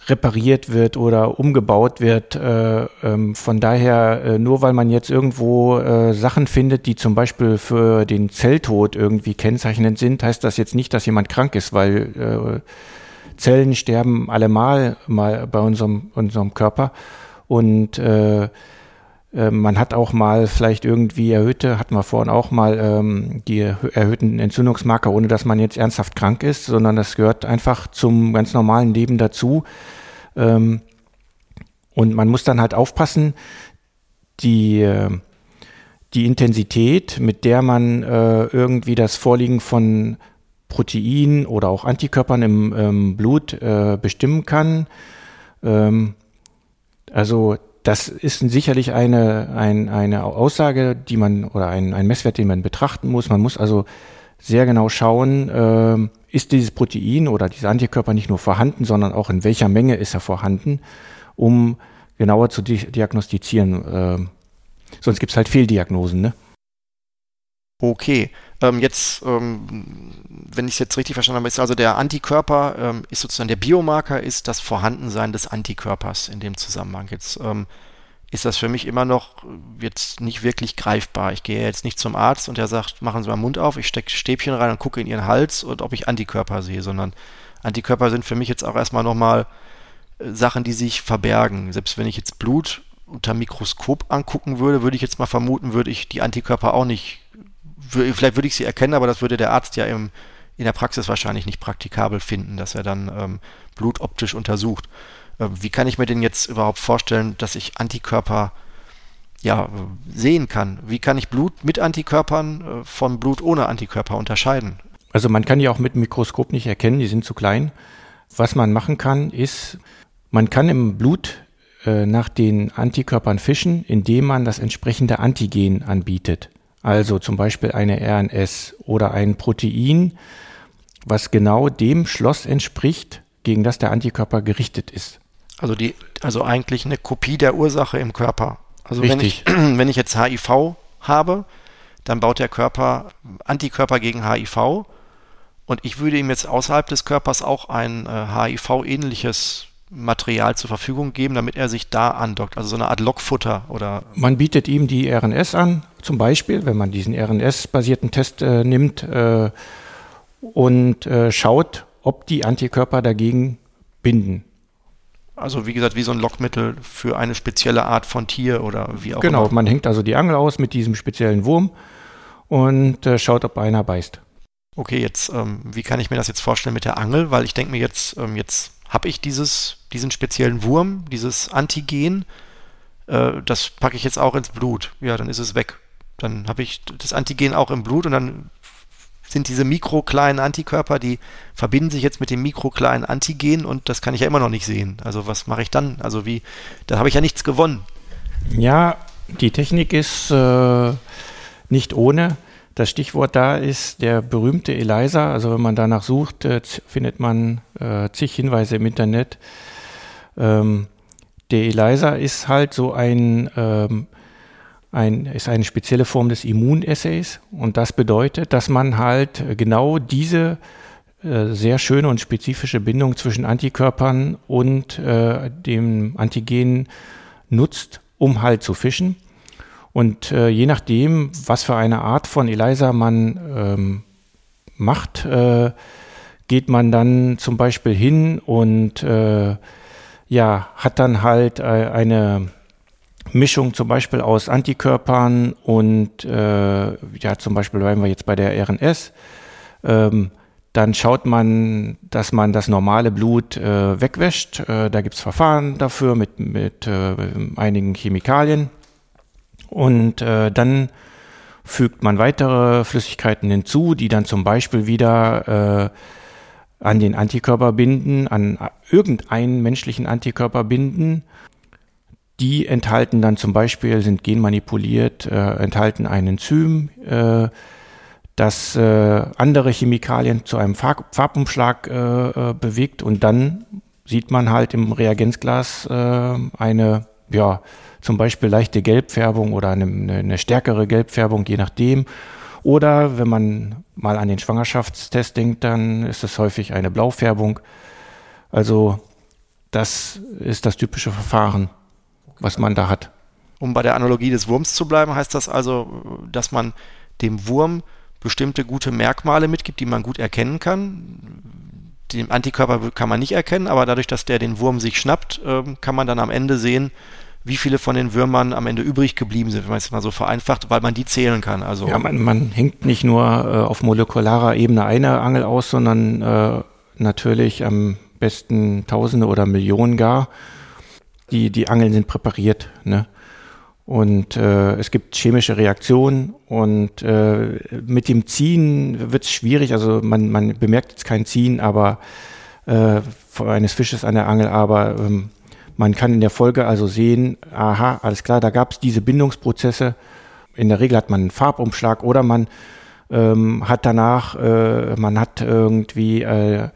[SPEAKER 3] repariert wird oder umgebaut wird. Äh, ähm, von daher, äh, nur weil man jetzt irgendwo äh, Sachen findet, die zum Beispiel für den Zelltod irgendwie kennzeichnend sind, heißt das jetzt nicht, dass jemand krank ist, weil äh, Zellen sterben allemal mal bei unserem, unserem Körper. Und äh, man hat auch mal vielleicht irgendwie erhöhte, hatten wir vorhin auch mal ähm, die erhöhten Entzündungsmarker, ohne dass man jetzt ernsthaft krank ist, sondern das gehört einfach zum ganz normalen Leben dazu. Ähm, und man muss dann halt aufpassen, die, äh, die Intensität, mit der man äh, irgendwie das Vorliegen von Protein oder auch Antikörpern im ähm, Blut äh, bestimmen kann. Ähm, also das ist sicherlich eine, ein, eine Aussage, die man oder ein, ein Messwert, den man betrachten muss. Man muss also sehr genau schauen, äh, ist dieses Protein oder dieser Antikörper nicht nur vorhanden, sondern auch in welcher Menge ist er vorhanden, um genauer zu di diagnostizieren. Äh, sonst gibt es halt Fehldiagnosen. Ne?
[SPEAKER 2] Okay, ähm, jetzt, ähm, wenn ich es jetzt richtig verstanden habe, ist also der Antikörper, ähm, ist sozusagen der Biomarker, ist das Vorhandensein des Antikörpers in dem Zusammenhang. Jetzt ähm, ist das für mich immer noch jetzt nicht wirklich greifbar. Ich gehe jetzt nicht zum Arzt und der sagt, machen Sie mal Mund auf, ich stecke Stäbchen rein und gucke in Ihren Hals und ob ich Antikörper sehe, sondern Antikörper sind für mich jetzt auch erstmal nochmal äh, Sachen, die sich verbergen. Selbst wenn ich jetzt Blut unter Mikroskop angucken würde, würde ich jetzt mal vermuten, würde ich die Antikörper auch nicht vielleicht würde ich sie erkennen, aber das würde der Arzt ja im, in der Praxis wahrscheinlich nicht praktikabel finden, dass er dann ähm, Blut optisch untersucht. Äh, wie kann ich mir denn jetzt überhaupt vorstellen, dass ich Antikörper ja, sehen kann? Wie kann ich Blut mit Antikörpern äh, von Blut ohne Antikörper unterscheiden?
[SPEAKER 3] Also man kann die auch mit dem Mikroskop nicht erkennen, die sind zu klein. Was man machen kann, ist, man kann im Blut äh, nach den Antikörpern fischen, indem man das entsprechende Antigen anbietet also zum Beispiel eine RNS oder ein Protein, was genau dem Schloss entspricht, gegen das der Antikörper gerichtet ist.
[SPEAKER 2] Also die, also eigentlich eine Kopie der Ursache im Körper. Also Richtig. wenn ich, wenn ich jetzt HIV habe, dann baut der Körper Antikörper gegen HIV und ich würde ihm jetzt außerhalb des Körpers auch ein äh, HIV-ähnliches Material zur Verfügung geben, damit er sich da andockt. Also so eine Art Lockfutter oder.
[SPEAKER 3] Man bietet ihm die RNS an, zum Beispiel, wenn man diesen RNS-basierten Test äh, nimmt äh, und äh, schaut, ob die Antikörper dagegen binden.
[SPEAKER 2] Also wie gesagt, wie so ein Lockmittel für eine spezielle Art von Tier oder wie auch
[SPEAKER 3] genau, immer. Genau, man hängt also die Angel aus mit diesem speziellen Wurm und äh, schaut, ob einer beißt.
[SPEAKER 2] Okay, jetzt, ähm, wie kann ich mir das jetzt vorstellen mit der Angel? Weil ich denke mir jetzt, ähm, jetzt habe ich dieses, diesen speziellen Wurm, dieses Antigen, äh, das packe ich jetzt auch ins Blut. Ja, dann ist es weg. Dann habe ich das Antigen auch im Blut und dann sind diese mikrokleinen Antikörper, die verbinden sich jetzt mit dem mikrokleinen Antigen und das kann ich ja immer noch nicht sehen. Also was mache ich dann? Also wie, da habe ich ja nichts gewonnen.
[SPEAKER 3] Ja, die Technik ist äh, nicht ohne. Das Stichwort da ist der berühmte ELISA. Also wenn man danach sucht, äh, findet man äh, zig Hinweise im Internet. Ähm, der ELISA ist halt so ein, ähm, ein, ist eine spezielle Form des Immunassays und das bedeutet, dass man halt genau diese äh, sehr schöne und spezifische Bindung zwischen Antikörpern und äh, dem Antigen nutzt, um halt zu fischen. Und äh, je nachdem, was für eine Art von ELISA man ähm, macht, äh, geht man dann zum Beispiel hin und äh, ja, hat dann halt äh, eine Mischung zum Beispiel aus Antikörpern und äh, ja, zum Beispiel bleiben wir jetzt bei der RNS. Ähm, dann schaut man, dass man das normale Blut äh, wegwäscht. Äh, da gibt es Verfahren dafür mit, mit äh, einigen Chemikalien. Und äh, dann fügt man weitere Flüssigkeiten hinzu, die dann zum Beispiel wieder äh, an den Antikörper binden, an irgendeinen menschlichen Antikörper binden. Die enthalten dann zum Beispiel, sind genmanipuliert, äh, enthalten ein Enzym, äh, das äh, andere Chemikalien zu einem Farb Farbumschlag äh, äh, bewegt und dann sieht man halt im Reagenzglas äh, eine ja, zum Beispiel leichte Gelbfärbung oder eine, eine stärkere Gelbfärbung, je nachdem. Oder wenn man mal an den Schwangerschaftstest denkt, dann ist es häufig eine Blaufärbung. Also das ist das typische Verfahren, was man da hat.
[SPEAKER 2] Um bei der Analogie des Wurms zu bleiben, heißt das also, dass man dem Wurm bestimmte gute Merkmale mitgibt, die man gut erkennen kann. Den Antikörper kann man nicht erkennen, aber dadurch, dass der den Wurm sich schnappt, ähm, kann man dann am Ende sehen, wie viele von den Würmern am Ende übrig geblieben sind, wenn man es mal so vereinfacht, weil man die zählen kann. Also
[SPEAKER 3] ja, man, man hängt nicht nur äh, auf molekularer Ebene eine Angel aus, sondern äh, natürlich am besten Tausende oder Millionen gar. Die, die Angeln sind präpariert. Ne? Und äh, es gibt chemische Reaktionen und äh, mit dem Ziehen wird es schwierig. Also man, man bemerkt jetzt kein Ziehen, aber äh, eines Fisches an der Angel, aber ähm, man kann in der Folge also sehen, aha, alles klar, da gab es diese Bindungsprozesse. In der Regel hat man einen Farbumschlag oder man ähm, hat danach, äh, man hat irgendwie äh,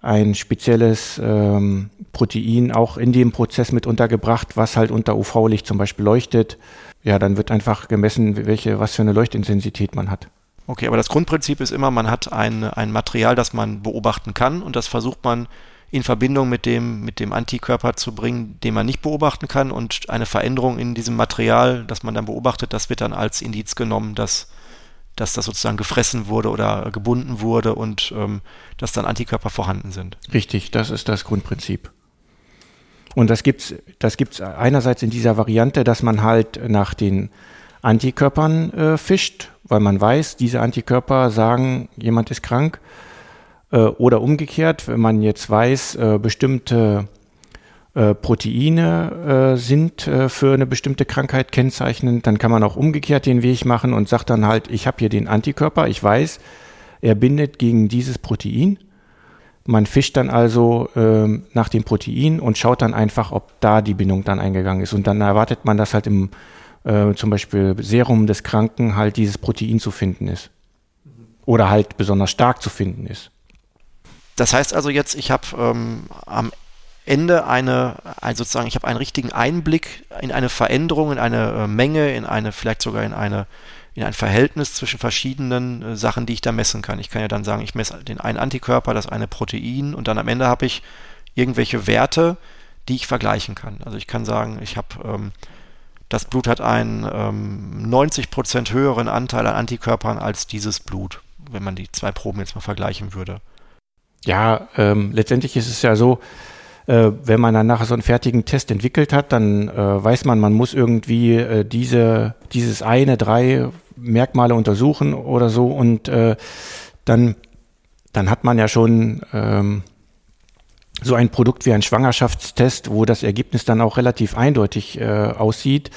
[SPEAKER 3] ein spezielles ähm, Protein auch in dem Prozess mit untergebracht, was halt unter UV-Licht zum Beispiel leuchtet. Ja, dann wird einfach gemessen, welche, was für eine Leuchtintensität man hat.
[SPEAKER 2] Okay, aber das Grundprinzip ist immer, man hat ein, ein Material, das man beobachten kann und das versucht man in Verbindung mit dem, mit dem Antikörper zu bringen, den man nicht beobachten kann und eine Veränderung in diesem Material, das man dann beobachtet, das wird dann als Indiz genommen, dass dass das sozusagen gefressen wurde oder gebunden wurde und ähm, dass dann Antikörper vorhanden sind.
[SPEAKER 3] Richtig, das ist das Grundprinzip. Und das gibt's, das gibt's einerseits in dieser Variante, dass man halt nach den Antikörpern äh, fischt, weil man weiß, diese Antikörper sagen, jemand ist krank. Äh, oder umgekehrt, wenn man jetzt weiß, äh, bestimmte äh, Proteine sind für eine bestimmte Krankheit kennzeichnend, dann kann man auch umgekehrt den Weg machen und sagt dann halt, ich habe hier den Antikörper, ich weiß, er bindet gegen dieses Protein. Man fischt dann also ähm, nach dem Protein und schaut dann einfach, ob da die Bindung dann eingegangen ist. Und dann erwartet man, dass halt im zum Beispiel Serum des Kranken halt dieses Protein zu finden ist. Oder halt besonders stark zu finden ist.
[SPEAKER 2] Das heißt also jetzt, ich habe ähm, am Ende eine, also sozusagen, ich habe einen richtigen Einblick in eine Veränderung, in eine äh, Menge, in eine, vielleicht sogar in eine, in ein Verhältnis zwischen verschiedenen äh, Sachen, die ich da messen kann. Ich kann ja dann sagen, ich messe den einen Antikörper, das eine Protein und dann am Ende habe ich irgendwelche Werte, die ich vergleichen kann. Also ich kann sagen, ich habe ähm, das Blut hat einen ähm, 90% höheren Anteil an Antikörpern als dieses Blut, wenn man die zwei Proben jetzt mal vergleichen würde.
[SPEAKER 3] Ja, ähm, letztendlich ist es ja so, äh, wenn man dann nachher so einen fertigen Test entwickelt hat, dann äh, weiß man, man muss irgendwie äh, diese, dieses eine, drei Merkmale untersuchen oder so und äh, dann, dann hat man ja schon ähm, so ein Produkt wie ein Schwangerschaftstest, wo das Ergebnis dann auch relativ eindeutig äh, aussieht.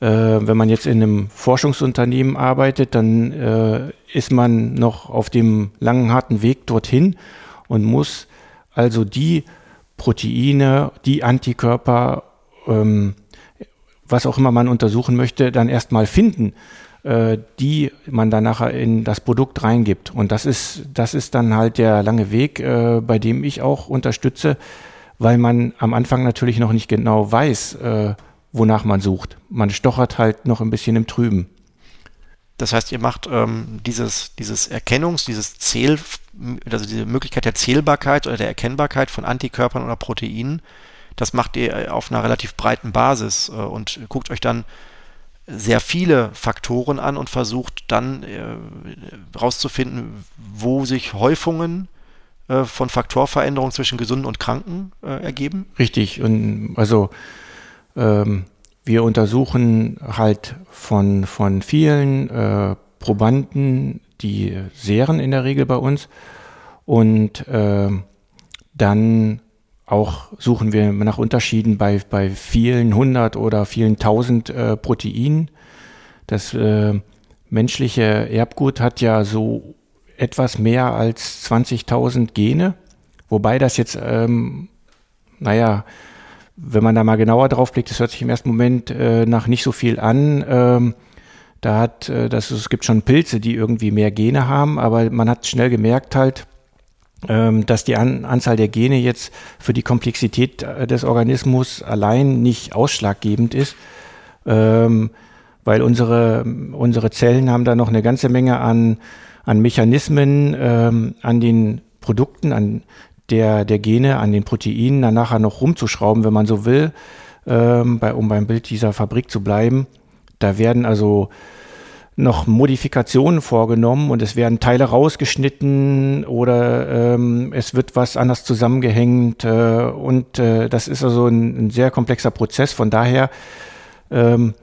[SPEAKER 3] Äh, wenn man jetzt in einem Forschungsunternehmen arbeitet, dann äh, ist man noch auf dem langen, harten Weg dorthin und muss also die Proteine, die Antikörper, ähm, was auch immer man untersuchen möchte, dann erstmal finden, äh, die man dann nachher in das Produkt reingibt. Und das ist, das ist dann halt der lange Weg, äh, bei dem ich auch unterstütze, weil man am Anfang natürlich noch nicht genau weiß, äh, wonach man sucht. Man stochert halt noch ein bisschen im Trüben.
[SPEAKER 2] Das heißt, ihr macht ähm, dieses, dieses Erkennungs-, dieses Zähl, also diese Möglichkeit der Zählbarkeit oder der Erkennbarkeit von Antikörpern oder Proteinen, das macht ihr äh, auf einer relativ breiten Basis äh, und guckt euch dann sehr viele Faktoren an und versucht dann herauszufinden, äh, wo sich Häufungen äh, von Faktorveränderungen zwischen Gesunden und Kranken äh, ergeben.
[SPEAKER 3] Richtig, und also ähm, wir untersuchen halt von, von vielen äh, Probanden die Serien in der Regel bei uns und äh, dann auch suchen wir nach Unterschieden bei, bei vielen hundert oder vielen tausend äh, Proteinen. Das äh, menschliche Erbgut hat ja so etwas mehr als 20.000 Gene, wobei das jetzt, ähm, naja, wenn man da mal genauer drauf blickt, das hört sich im ersten Moment äh, nach nicht so viel an. Ähm, da hat, äh, das, es gibt schon Pilze, die irgendwie mehr Gene haben, aber man hat schnell gemerkt halt, ähm, dass die An Anzahl der Gene jetzt für die Komplexität äh, des Organismus allein nicht ausschlaggebend ist, ähm, weil unsere, unsere Zellen haben da noch eine ganze Menge an, an Mechanismen, ähm, an den Produkten, an der, der Gene an den Proteinen dann nachher noch rumzuschrauben, wenn man so will, ähm, bei, um beim Bild dieser Fabrik zu bleiben. Da werden also noch Modifikationen vorgenommen und es werden Teile rausgeschnitten oder ähm, es wird was anders zusammengehängt äh, und äh, das ist also ein, ein, sehr komplexer Prozess. Von daher ähm,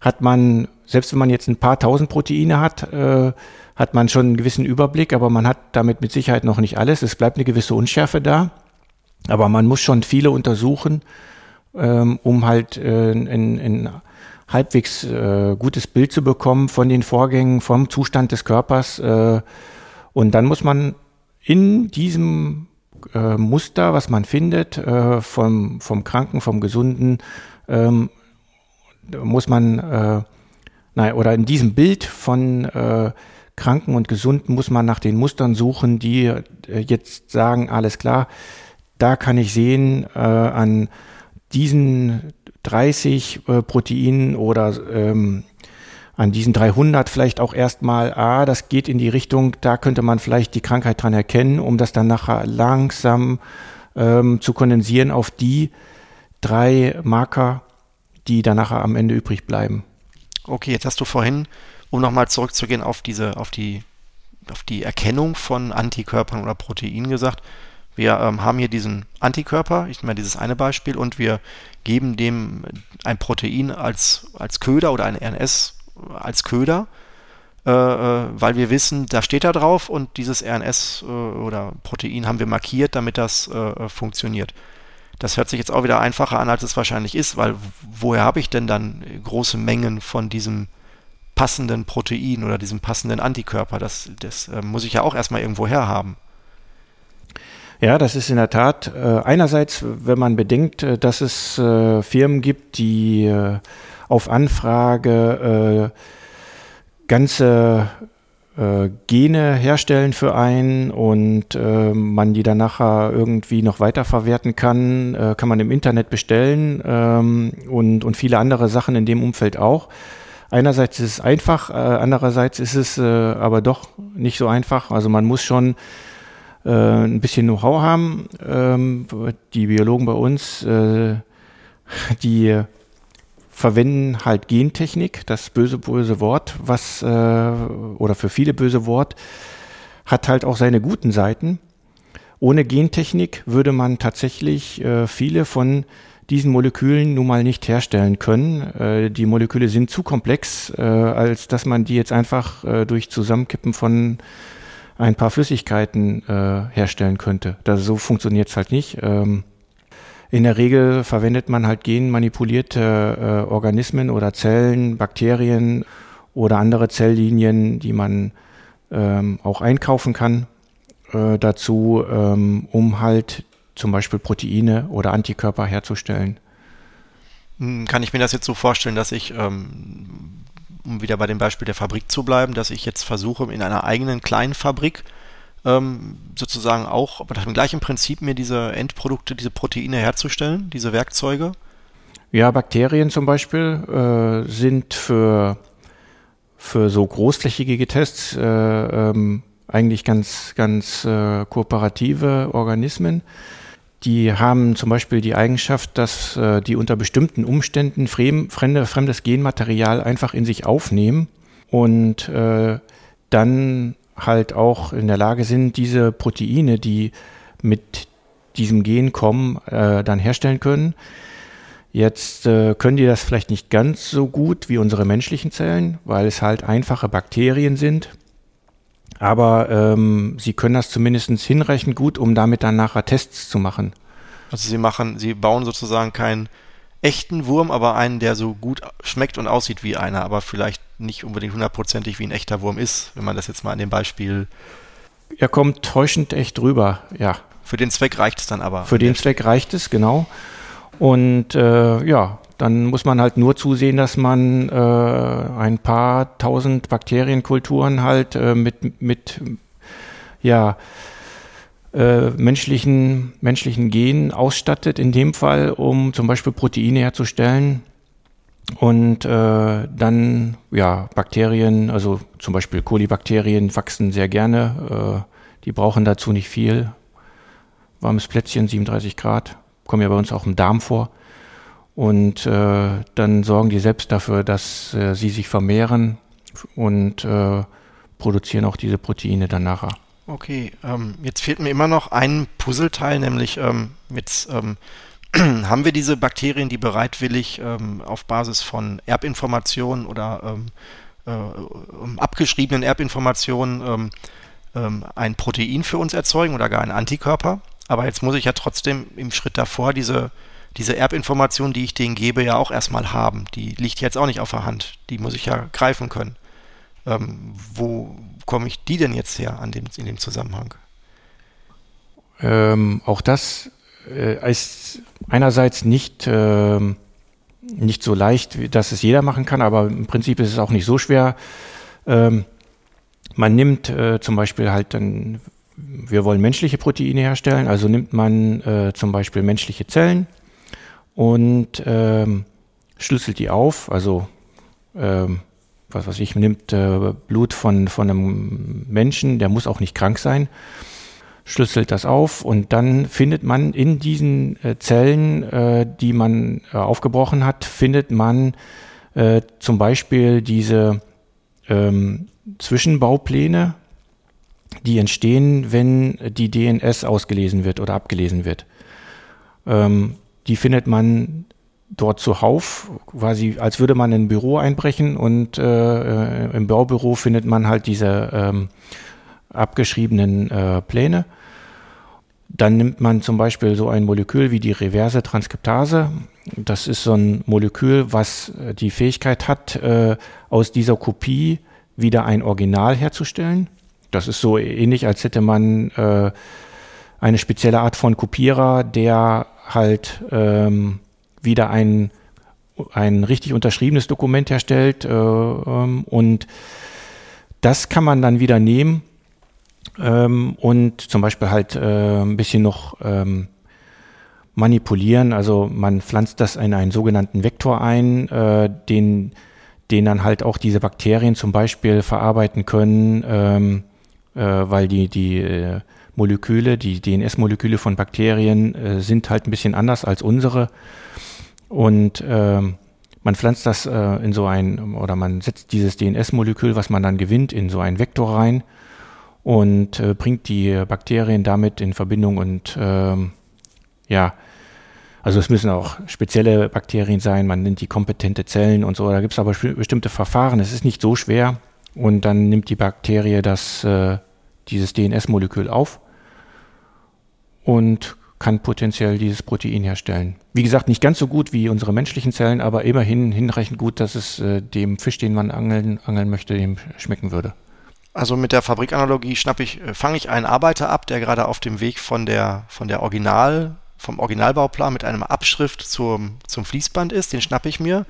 [SPEAKER 3] hat man, selbst wenn man jetzt ein paar tausend Proteine hat, äh, hat man schon einen gewissen Überblick, aber man hat damit mit Sicherheit noch nicht alles. Es bleibt eine gewisse Unschärfe da, aber man muss schon viele untersuchen, ähm, um halt äh, in, in halbwegs äh, gutes Bild zu bekommen von den Vorgängen, vom Zustand des Körpers. Äh, und dann muss man in diesem Muster, was man findet, vom, vom Kranken, vom Gesunden, ähm, muss man, äh, nein, oder in diesem Bild von Kranken und Gesunden muss man nach den Mustern suchen, die äh, jetzt sagen, alles klar, da kann ich sehen, äh, an diesen 30 äh, Proteinen oder ähm, an diesen 300 vielleicht auch erstmal, ah, das geht in die Richtung, da könnte man vielleicht die Krankheit dran erkennen, um das dann nachher langsam ähm, zu kondensieren auf die drei Marker, die dann nachher am Ende übrig bleiben.
[SPEAKER 2] Okay, jetzt hast du vorhin, um nochmal zurückzugehen auf diese, auf die, auf die Erkennung von Antikörpern oder Proteinen gesagt, wir ähm, haben hier diesen Antikörper, ich nehme mal dieses eine Beispiel, und wir geben dem ein Protein als, als Köder oder ein RNS als Köder, äh, äh, weil wir wissen, da steht da drauf und dieses RNS äh, oder Protein haben wir markiert, damit das äh, äh, funktioniert. Das hört sich jetzt auch wieder einfacher an, als es wahrscheinlich ist, weil woher habe ich denn dann große Mengen von diesem passenden Protein oder diesem passenden Antikörper? Das, das äh, muss ich ja auch erstmal irgendwo her haben.
[SPEAKER 3] Ja, das ist in der Tat äh, einerseits, wenn man bedenkt, äh, dass es äh, Firmen gibt, die äh, auf Anfrage äh, ganze äh, Gene herstellen für einen und man die dann nachher irgendwie noch weiterverwerten kann, kann man im Internet bestellen ähm, und, und viele andere Sachen in dem Umfeld auch. Einerseits ist es einfach, andererseits ist es aber doch nicht so einfach. Also man muss schon äh, ein bisschen Know-how haben. Ähm, die Biologen bei uns, äh, die verwenden halt Gentechnik, das böse, böse Wort, was, äh, oder für viele böse Wort, hat halt auch seine guten Seiten. Ohne Gentechnik würde man tatsächlich äh, viele von diesen Molekülen nun mal nicht herstellen können. Äh, die Moleküle sind zu komplex, äh, als dass man die jetzt einfach äh, durch Zusammenkippen von ein paar Flüssigkeiten äh, herstellen könnte. Das, so funktioniert es halt nicht. Ähm, in der Regel verwendet man halt genmanipulierte äh, Organismen oder Zellen, Bakterien oder andere Zelllinien, die man ähm, auch einkaufen kann äh, dazu, ähm, um halt zum Beispiel Proteine oder Antikörper herzustellen.
[SPEAKER 2] Hm, kann ich mir das jetzt so vorstellen, dass ich ähm, um wieder bei dem Beispiel der Fabrik zu bleiben, dass ich jetzt versuche, in einer eigenen kleinen Fabrik ähm, sozusagen auch nach dem gleichen Prinzip mir diese Endprodukte, diese Proteine herzustellen, diese Werkzeuge?
[SPEAKER 3] Ja, Bakterien zum Beispiel äh, sind für, für so großflächige Tests äh, ähm, eigentlich ganz, ganz äh, kooperative Organismen. Die haben zum Beispiel die Eigenschaft, dass äh, die unter bestimmten Umständen fremde, fremdes Genmaterial einfach in sich aufnehmen und äh, dann halt auch in der Lage sind, diese Proteine, die mit diesem Gen kommen, äh, dann herstellen können. Jetzt äh, können die das vielleicht nicht ganz so gut wie unsere menschlichen Zellen, weil es halt einfache Bakterien sind, aber ähm, sie können das zumindest hinreichend gut, um damit dann nachher Tests zu machen.
[SPEAKER 2] Also sie machen, sie bauen sozusagen keinen echten Wurm, aber einen, der so gut schmeckt und aussieht wie einer, aber vielleicht nicht unbedingt hundertprozentig wie ein echter Wurm ist, wenn man das jetzt mal an dem Beispiel.
[SPEAKER 3] Er kommt täuschend echt rüber, ja.
[SPEAKER 2] Für den Zweck reicht es dann aber.
[SPEAKER 3] Für den Zweck reicht es, genau. Und äh, ja, dann muss man halt nur zusehen, dass man äh, ein paar tausend Bakterienkulturen halt äh, mit, mit ja, äh, menschlichen, menschlichen Genen ausstattet, in dem Fall, um zum Beispiel Proteine herzustellen. Und äh, dann, ja, Bakterien, also zum Beispiel Kolibakterien wachsen sehr gerne. Äh, die brauchen dazu nicht viel. Warmes Plätzchen, 37 Grad, kommen ja bei uns auch im Darm vor. Und äh, dann sorgen die selbst dafür, dass äh, sie sich vermehren und äh, produzieren auch diese Proteine dann nachher.
[SPEAKER 2] Okay, ähm, jetzt fehlt mir immer noch ein Puzzleteil, nämlich ähm, jetzt ähm, haben wir diese Bakterien, die bereitwillig ähm, auf Basis von Erbinformationen oder ähm, äh, abgeschriebenen Erbinformationen ähm, ein Protein für uns erzeugen oder gar einen Antikörper. Aber jetzt muss ich ja trotzdem im Schritt davor diese diese Erbinformation, die ich denen gebe, ja auch erstmal haben. Die liegt jetzt auch nicht auf der Hand. Die muss ich ja greifen können. Ähm, wo komme ich die denn jetzt her an dem, in dem Zusammenhang?
[SPEAKER 3] Ähm, auch das äh, ist einerseits nicht, äh, nicht so leicht, dass es jeder machen kann, aber im Prinzip ist es auch nicht so schwer. Ähm, man nimmt äh, zum Beispiel halt dann, wir wollen menschliche Proteine herstellen, also nimmt man äh, zum Beispiel menschliche Zellen und ähm, schlüsselt die auf, also ähm, was weiß ich, nimmt äh, Blut von, von einem Menschen, der muss auch nicht krank sein, schlüsselt das auf und dann findet man in diesen äh, Zellen, äh, die man äh, aufgebrochen hat, findet man äh, zum Beispiel diese ähm, Zwischenbaupläne, die entstehen, wenn die DNS ausgelesen wird oder abgelesen wird. Ähm, die findet man dort zuhauf, quasi als würde man in ein Büro einbrechen und äh, äh, im Baubüro findet man halt diese ähm, abgeschriebenen äh, Pläne. Dann nimmt man zum Beispiel so ein Molekül wie die reverse Transkriptase. Das ist so ein Molekül, was äh, die Fähigkeit hat, äh, aus dieser Kopie wieder ein Original herzustellen. Das ist so ähnlich, als hätte man eine spezielle Art von Kopierer, der halt ähm, wieder ein, ein richtig unterschriebenes Dokument herstellt. Äh, ähm, und das kann man dann wieder nehmen ähm, und zum Beispiel halt äh, ein bisschen noch ähm, manipulieren. Also man pflanzt das in einen sogenannten Vektor ein, äh, den, den dann halt auch diese Bakterien zum Beispiel verarbeiten können, ähm, äh, weil die, die äh, Moleküle, die DNS-Moleküle von Bakterien äh, sind halt ein bisschen anders als unsere. Und ähm, man pflanzt das äh, in so ein, oder man setzt dieses DNS-Molekül, was man dann gewinnt, in so einen Vektor rein und äh, bringt die Bakterien damit in Verbindung und ähm, ja, also es müssen auch spezielle Bakterien sein, man nennt die kompetente Zellen und so, da gibt es aber bestimmte Verfahren, es ist nicht so schwer und dann nimmt die Bakterie das, äh, dieses DNS-Molekül auf und kann potenziell dieses Protein herstellen. Wie gesagt, nicht ganz so gut wie unsere menschlichen Zellen, aber immerhin hinreichend gut, dass es äh, dem Fisch, den man angeln, angeln möchte, dem schmecken würde.
[SPEAKER 2] Also mit der Fabrikanalogie schnapp ich, äh, fange ich einen Arbeiter ab, der gerade auf dem Weg von der, von der Original, vom Originalbauplan mit einem Abschrift zum, zum Fließband ist, den schnappe ich mir,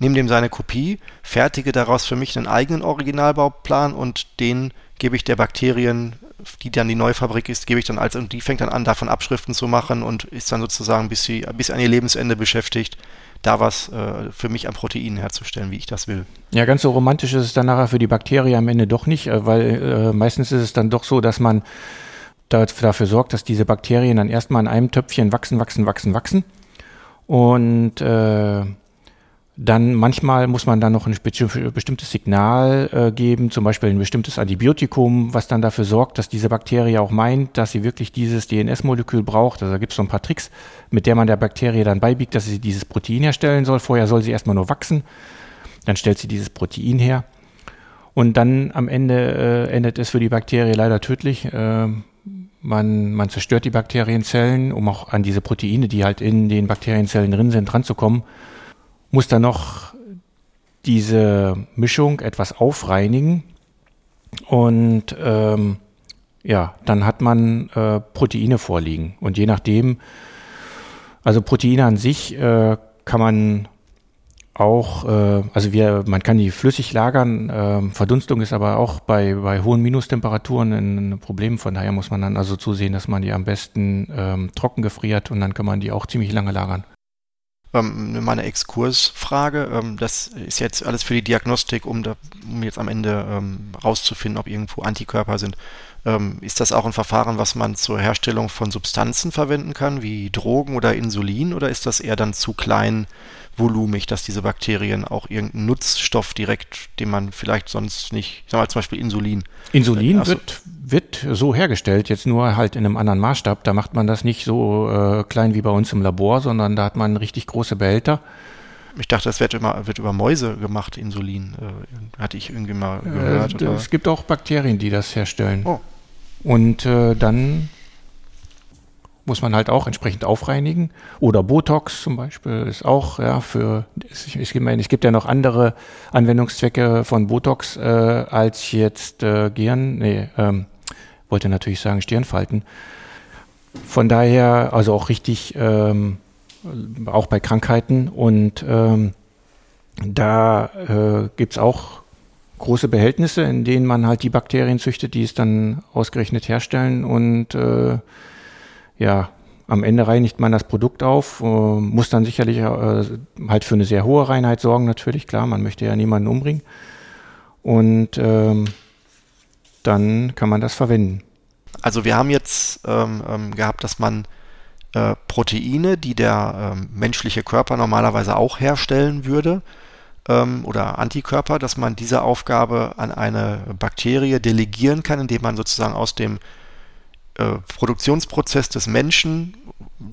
[SPEAKER 2] nehme dem seine Kopie, fertige daraus für mich einen eigenen Originalbauplan und den gebe ich der Bakterien die dann die neue Fabrik ist, gebe ich dann als, und die fängt dann an, davon Abschriften zu machen und ist dann sozusagen bis, sie, bis an ihr Lebensende beschäftigt, da was äh, für mich an Proteinen herzustellen, wie ich das will.
[SPEAKER 3] Ja, ganz so romantisch ist es dann nachher für die Bakterie am Ende doch nicht, äh, weil äh, meistens ist es dann doch so, dass man dafür sorgt, dass diese Bakterien dann erstmal in einem Töpfchen wachsen, wachsen, wachsen, wachsen. Und äh, dann manchmal muss man dann noch ein bestimmtes Signal äh, geben, zum Beispiel ein bestimmtes Antibiotikum, was dann dafür sorgt, dass diese Bakterie auch meint, dass sie wirklich dieses DNS-Molekül braucht. Also da gibt es so ein paar Tricks, mit der man der Bakterie dann beibiegt, dass sie dieses Protein herstellen soll. Vorher soll sie erstmal nur wachsen, dann stellt sie dieses Protein her. Und dann am Ende äh, endet es für die Bakterie leider tödlich. Äh, man, man zerstört die Bakterienzellen, um auch an diese Proteine, die halt in den Bakterienzellen drin sind, ranzukommen muss dann noch diese Mischung etwas aufreinigen und ähm, ja, dann hat man äh, Proteine vorliegen. Und je nachdem, also Proteine an sich äh, kann man auch, äh, also wir, man kann die flüssig lagern. Äh, Verdunstung ist aber auch bei, bei hohen Minustemperaturen ein, ein Problem. Von daher muss man dann also zusehen, dass man die am besten ähm, trocken gefriert und dann kann man die auch ziemlich lange lagern
[SPEAKER 2] ähm, meine Exkursfrage. Ähm, das ist jetzt alles für die Diagnostik, um, da, um jetzt am Ende ähm, rauszufinden, ob irgendwo Antikörper sind. Ähm, ist das auch ein Verfahren, was man zur Herstellung von Substanzen verwenden kann, wie Drogen oder Insulin, oder ist das eher dann zu klein volumig, dass diese Bakterien auch irgendeinen Nutzstoff direkt, den man vielleicht sonst nicht, sagen wir zum Beispiel Insulin.
[SPEAKER 3] Insulin also, wird, wird so hergestellt, jetzt nur halt in einem anderen Maßstab. Da macht man das nicht so äh, klein wie bei uns im Labor, sondern da hat man richtig große Behälter.
[SPEAKER 2] Ich dachte, das wird, immer, wird über Mäuse gemacht, Insulin. Äh, hatte ich irgendwie mal äh, gehört.
[SPEAKER 3] Äh, es gibt auch Bakterien, die das herstellen. Oh. Und äh, dann muss man halt auch entsprechend aufreinigen. Oder Botox zum Beispiel ist auch, ja, für, ich, ich meine, es gibt ja noch andere Anwendungszwecke von Botox äh, als jetzt äh, Gehirn, nee, ähm, wollte natürlich sagen Stirnfalten. Von daher, also auch richtig, ähm, auch bei Krankheiten und ähm, da äh, gibt es auch große Behältnisse, in denen man halt die Bakterien züchtet, die es dann ausgerechnet herstellen und äh, ja, am Ende reinigt man das Produkt auf, äh, muss dann sicherlich äh, halt für eine sehr hohe Reinheit sorgen, natürlich, klar, man möchte ja niemanden umbringen. Und ähm, dann kann man das verwenden.
[SPEAKER 2] Also wir haben jetzt ähm, ähm, gehabt, dass man äh, Proteine, die der ähm, menschliche Körper normalerweise auch herstellen würde, ähm, oder Antikörper, dass man diese Aufgabe an eine Bakterie delegieren kann, indem man sozusagen aus dem äh, Produktionsprozess des Menschen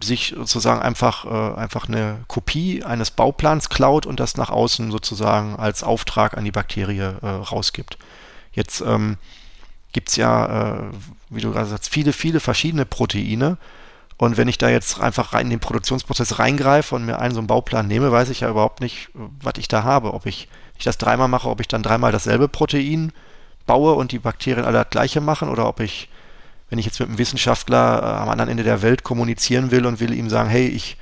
[SPEAKER 2] sich sozusagen einfach, äh, einfach eine Kopie eines Bauplans klaut und das nach außen sozusagen als Auftrag an die Bakterie äh, rausgibt. Jetzt ähm, gibt es ja, äh, wie du gerade sagst, viele, viele verschiedene Proteine. Und wenn ich da jetzt einfach rein in den Produktionsprozess reingreife und mir einen so einen Bauplan nehme, weiß ich ja überhaupt nicht, was ich da habe. Ob ich, ich das dreimal mache, ob ich dann dreimal dasselbe Protein baue und die Bakterien alle das gleiche machen oder ob ich wenn ich jetzt mit einem Wissenschaftler äh, am anderen Ende der Welt kommunizieren will und will ihm sagen, hey, ich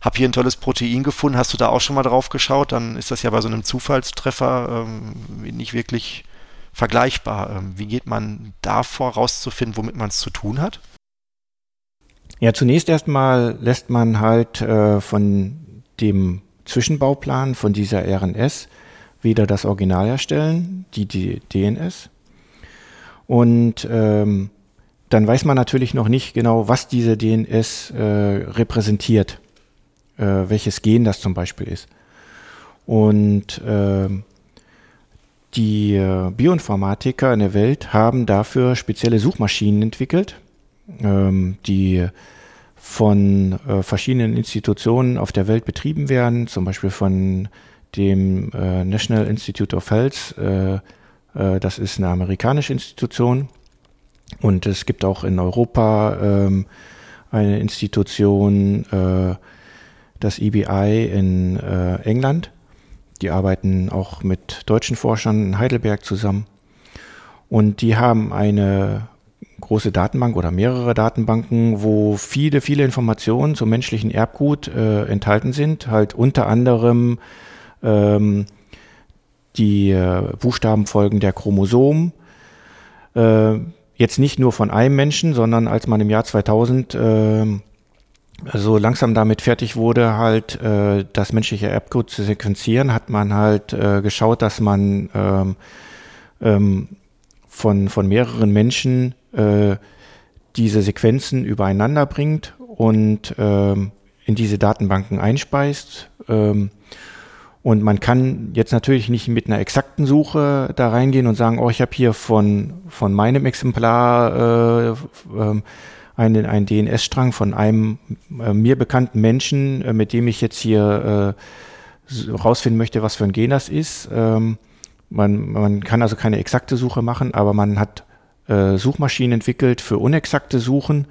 [SPEAKER 2] habe hier ein tolles Protein gefunden, hast du da auch schon mal drauf geschaut, dann ist das ja bei so einem Zufallstreffer ähm, nicht wirklich vergleichbar. Ähm, wie geht man davor rauszufinden, womit man es zu tun hat?
[SPEAKER 3] Ja, zunächst erstmal lässt man halt äh, von dem Zwischenbauplan von dieser RNS wieder das Original erstellen, die, die DNS. Und ähm, dann weiß man natürlich noch nicht genau, was diese DNS äh, repräsentiert, äh, welches Gen das zum Beispiel ist. Und äh, die äh, Bioinformatiker in der Welt haben dafür spezielle Suchmaschinen entwickelt, ähm, die von äh, verschiedenen Institutionen auf der Welt betrieben werden, zum Beispiel von dem äh, National Institute of Health, das ist eine amerikanische Institution, und es gibt auch in Europa ähm, eine Institution, das EBI in England. Die arbeiten auch mit deutschen Forschern in Heidelberg zusammen. Und die haben eine große Datenbank oder mehrere Datenbanken, wo viele, viele Informationen zum menschlichen Erbgut äh, enthalten sind. Halt unter anderem ähm, die äh, Buchstabenfolgen der Chromosomen, äh, jetzt nicht nur von einem Menschen, sondern als man im Jahr 2000 äh, so langsam damit fertig wurde, halt äh, das menschliche Erbgut zu sequenzieren, hat man halt äh, geschaut, dass man ähm, ähm, von, von mehreren Menschen äh, diese Sequenzen übereinander bringt und ähm, in diese Datenbanken einspeist. Ähm, und man kann jetzt natürlich nicht mit einer exakten Suche da reingehen und sagen, oh, ich habe hier von, von meinem Exemplar äh, äh, einen, einen DNS-Strang von einem äh, mir bekannten Menschen, äh, mit dem ich jetzt hier äh, rausfinden möchte, was für ein Gen das ist. Ähm, man, man kann also keine exakte Suche machen, aber man hat äh, Suchmaschinen entwickelt für unexakte Suchen,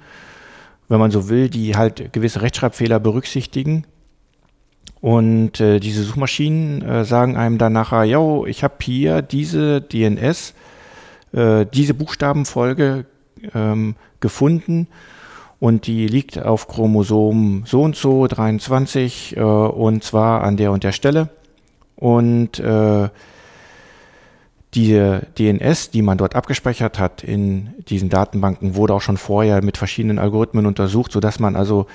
[SPEAKER 3] wenn man so will, die halt gewisse Rechtschreibfehler berücksichtigen und äh, diese Suchmaschinen äh, sagen einem dann nachher, yo, ich habe hier diese DNS, diese Buchstabenfolge ähm, gefunden und die liegt auf Chromosom so und so 23 äh, und zwar an der und der Stelle. Und äh, die DNS, die man dort abgespeichert hat in diesen Datenbanken, wurde auch schon vorher mit verschiedenen Algorithmen untersucht, sodass man also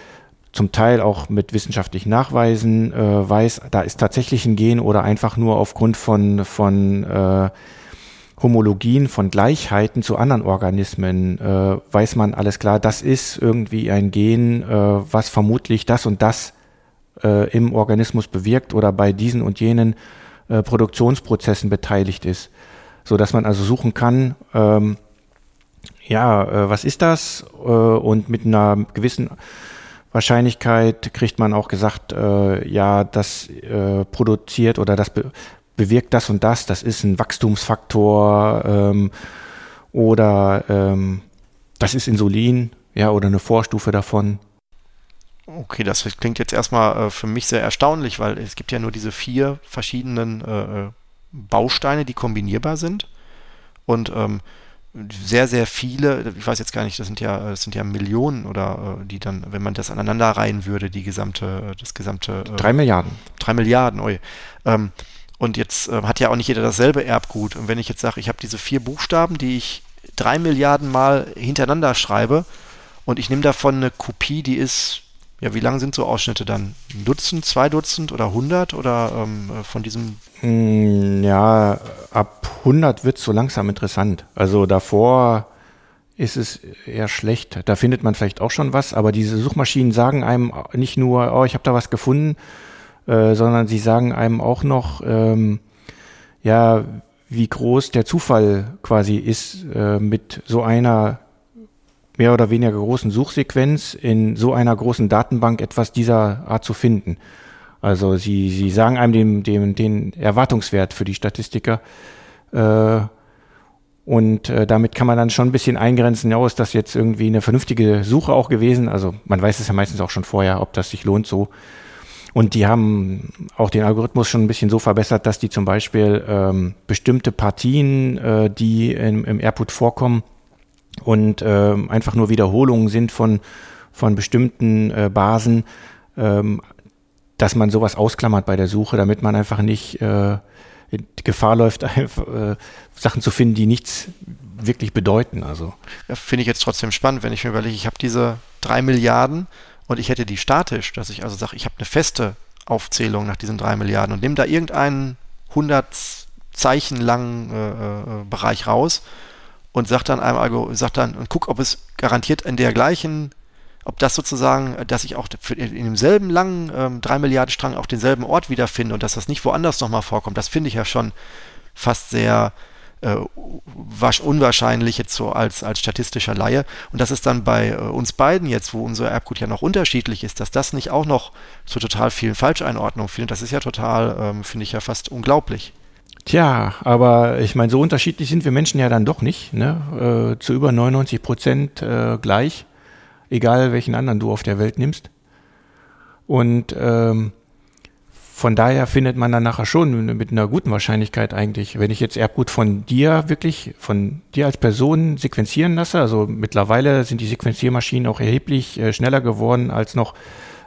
[SPEAKER 3] zum Teil auch mit wissenschaftlichen Nachweisen äh, weiß, da ist tatsächlich ein Gen oder einfach nur aufgrund von, von äh, Homologien, von Gleichheiten zu anderen Organismen, äh, weiß man alles klar, das ist irgendwie ein Gen, äh, was vermutlich das und das äh, im Organismus bewirkt oder bei diesen und jenen äh, Produktionsprozessen beteiligt ist. So dass man also suchen kann, ähm, ja, äh, was ist das? Äh, und mit einer gewissen Wahrscheinlichkeit kriegt man auch gesagt, äh, ja, das äh, produziert oder das bewirkt das und das, das ist ein Wachstumsfaktor ähm, oder ähm, das ist Insulin, ja, oder eine Vorstufe davon.
[SPEAKER 2] Okay, das klingt jetzt erstmal äh, für mich sehr erstaunlich, weil es gibt ja nur diese vier verschiedenen äh, äh Bausteine, die kombinierbar sind. Und ähm, sehr, sehr viele, ich weiß jetzt gar nicht, das sind ja, das sind ja Millionen oder äh, die dann, wenn man das aneinander reihen würde, die gesamte, das gesamte.
[SPEAKER 3] Äh, drei Milliarden.
[SPEAKER 2] Drei Milliarden, oi. Ähm, und jetzt äh, hat ja auch nicht jeder dasselbe Erbgut. Und wenn ich jetzt sage, ich habe diese vier Buchstaben, die ich drei Milliarden Mal hintereinander schreibe und ich nehme davon eine Kopie, die ist ja, wie lang sind so Ausschnitte dann? Ein Dutzend, zwei Dutzend oder hundert oder ähm, von diesem?
[SPEAKER 3] Hm, ja, ab 100 wird es so langsam interessant. Also davor ist es eher schlecht. Da findet man vielleicht auch schon was, aber diese Suchmaschinen sagen einem nicht nur, oh, ich habe da was gefunden, äh, sondern sie sagen einem auch noch, ähm, ja, wie groß der Zufall quasi ist äh, mit so einer mehr oder weniger großen Suchsequenz in so einer großen Datenbank etwas dieser Art zu finden. Also sie, sie sagen einem den, den, den Erwartungswert für die Statistiker. Äh, und äh, damit kann man dann schon ein bisschen eingrenzen, ja, ist das jetzt irgendwie eine vernünftige Suche auch gewesen? Also man weiß es ja meistens auch schon vorher, ob das sich lohnt so. Und die haben auch den Algorithmus schon ein bisschen so verbessert, dass die zum Beispiel ähm, bestimmte Partien, äh, die im, im Airput vorkommen, und äh, einfach nur Wiederholungen sind von, von bestimmten äh, Basen, ähm, dass man sowas ausklammert bei der Suche, damit man einfach nicht äh, Gefahr läuft, einfach, äh, Sachen zu finden, die nichts wirklich bedeuten. Also.
[SPEAKER 2] Ja, Finde ich jetzt trotzdem spannend, wenn ich mir überlege, ich habe diese drei Milliarden und ich hätte die statisch, dass ich also sage, ich habe eine feste Aufzählung nach diesen drei Milliarden und nehme da irgendeinen 100 Zeichen langen äh, äh, Bereich raus und sagt dann einem Algo, sagt dann und guck, ob es garantiert in der gleichen, ob das sozusagen, dass ich auch in demselben langen ähm, 3 Milliarden Strang auch denselben Ort wiederfinde und dass das nicht woanders nochmal vorkommt, das finde ich ja schon fast sehr äh, unwahrscheinlich jetzt so als, als statistischer Laie. Und das ist dann bei äh, uns beiden jetzt, wo unser Erbgut ja noch unterschiedlich ist, dass das nicht auch noch zu total vielen Falscheinordnungen findet, das ist ja total, ähm, finde ich ja fast unglaublich.
[SPEAKER 3] Tja, aber ich meine, so unterschiedlich sind wir Menschen ja dann doch nicht. Ne? Äh, zu über 99 Prozent äh, gleich, egal welchen anderen du auf der Welt nimmst. Und ähm, von daher findet man dann nachher schon mit einer guten Wahrscheinlichkeit eigentlich, wenn ich jetzt Erbgut von dir wirklich, von dir als Person sequenzieren lasse, also mittlerweile sind die Sequenziermaschinen auch erheblich äh, schneller geworden als noch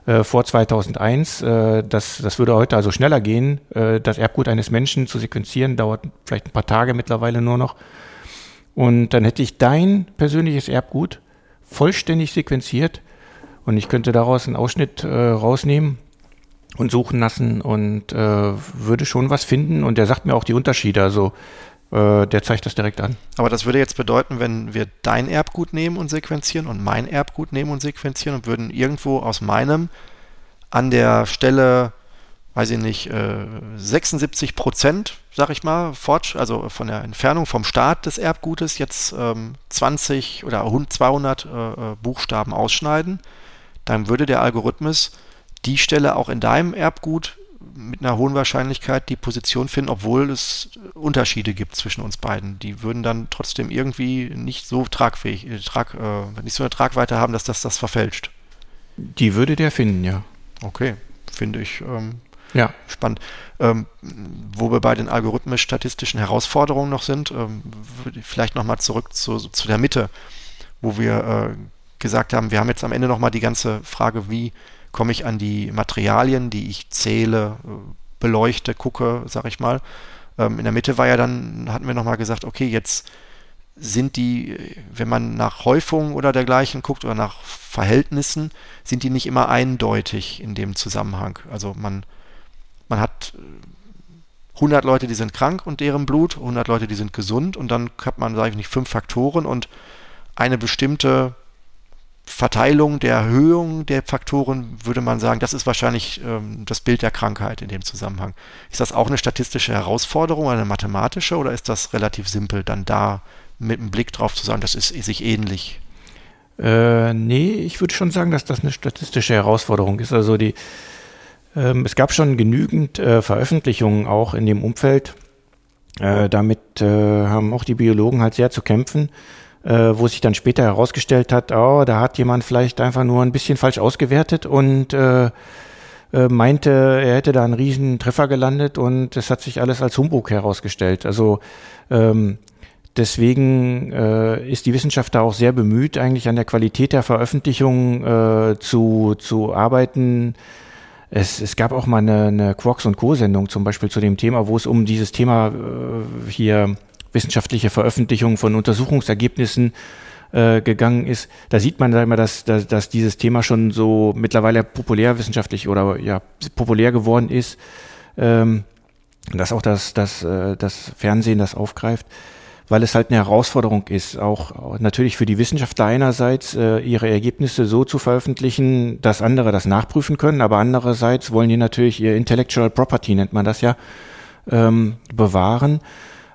[SPEAKER 3] äh, vor 2001. Äh, das, das würde heute also schneller gehen. Äh, das Erbgut eines Menschen zu sequenzieren dauert vielleicht ein paar Tage mittlerweile nur noch. Und dann hätte ich dein persönliches Erbgut vollständig sequenziert und ich könnte daraus einen Ausschnitt äh, rausnehmen und suchen lassen und äh, würde schon was finden. Und der sagt mir auch die Unterschiede. Also äh, der zeigt das direkt an.
[SPEAKER 2] Aber das würde jetzt bedeuten, wenn wir dein Erbgut nehmen und sequenzieren und mein Erbgut nehmen und sequenzieren und würden irgendwo aus meinem an der Stelle, weiß ich nicht, 76 äh, Prozent, sag ich mal, also von der Entfernung vom Start des Erbgutes jetzt 20 ähm, oder 200 äh, Buchstaben ausschneiden, dann würde der Algorithmus die Stelle auch in deinem Erbgut mit einer hohen Wahrscheinlichkeit die Position finden, obwohl es Unterschiede gibt zwischen uns beiden. Die würden dann trotzdem irgendwie nicht so tragfähig, äh, trag, äh, nicht so eine Tragweite haben, dass das das verfälscht.
[SPEAKER 3] Die würde der finden, ja.
[SPEAKER 2] Okay, finde ich ähm, ja. spannend. Ähm, wo wir bei den algorithmisch-statistischen Herausforderungen noch sind, ähm, vielleicht nochmal zurück zu, zu der Mitte, wo wir äh, gesagt haben, wir haben jetzt am Ende nochmal die ganze Frage, wie komme ich an die Materialien, die ich zähle, äh, beleuchte, gucke, sag ich mal. Ähm, in der Mitte war ja dann, hatten wir nochmal gesagt, okay, jetzt sind die, wenn man nach Häufung oder dergleichen guckt oder nach Verhältnissen, sind die nicht immer eindeutig in dem Zusammenhang. Also man, man hat 100 Leute, die sind krank und deren Blut, 100 Leute, die sind gesund und dann hat man, sage ich nicht, fünf Faktoren und eine bestimmte Verteilung der Erhöhung der Faktoren würde man sagen, das ist wahrscheinlich ähm, das Bild der Krankheit in dem Zusammenhang. Ist das auch eine statistische Herausforderung, eine mathematische, oder ist das relativ simpel, dann da mit einem Blick drauf zu sagen, das ist sich ähnlich?
[SPEAKER 3] Äh, nee, ich würde schon sagen, dass das eine statistische Herausforderung ist. Also die, ähm, es gab schon genügend äh, Veröffentlichungen auch in dem Umfeld. Äh, damit äh, haben auch die Biologen halt sehr zu kämpfen äh, wo sich dann später herausgestellt hat, oh, da hat jemand vielleicht einfach nur ein bisschen falsch ausgewertet und äh, äh, meinte, er hätte da einen riesen Treffer gelandet und es hat sich alles als Humbug herausgestellt. Also ähm, deswegen äh, ist die Wissenschaft da auch sehr bemüht, eigentlich an der Qualität der Veröffentlichung äh, zu, zu arbeiten. Es, es gab auch mal eine, eine Quarks und Co-Sendung zum Beispiel zu dem Thema, wo es um dieses Thema äh, hier wissenschaftliche Veröffentlichung von Untersuchungsergebnissen äh, gegangen ist, da sieht man immer, dass, dass, dass dieses Thema schon so mittlerweile populärwissenschaftlich oder ja populär geworden ist, ähm, dass auch das, das, äh, das Fernsehen das aufgreift, weil es halt eine Herausforderung ist, auch natürlich für die Wissenschaftler einerseits äh, ihre Ergebnisse so zu veröffentlichen, dass andere das nachprüfen können, aber andererseits wollen die natürlich ihr Intellectual Property, nennt man das ja, ähm, bewahren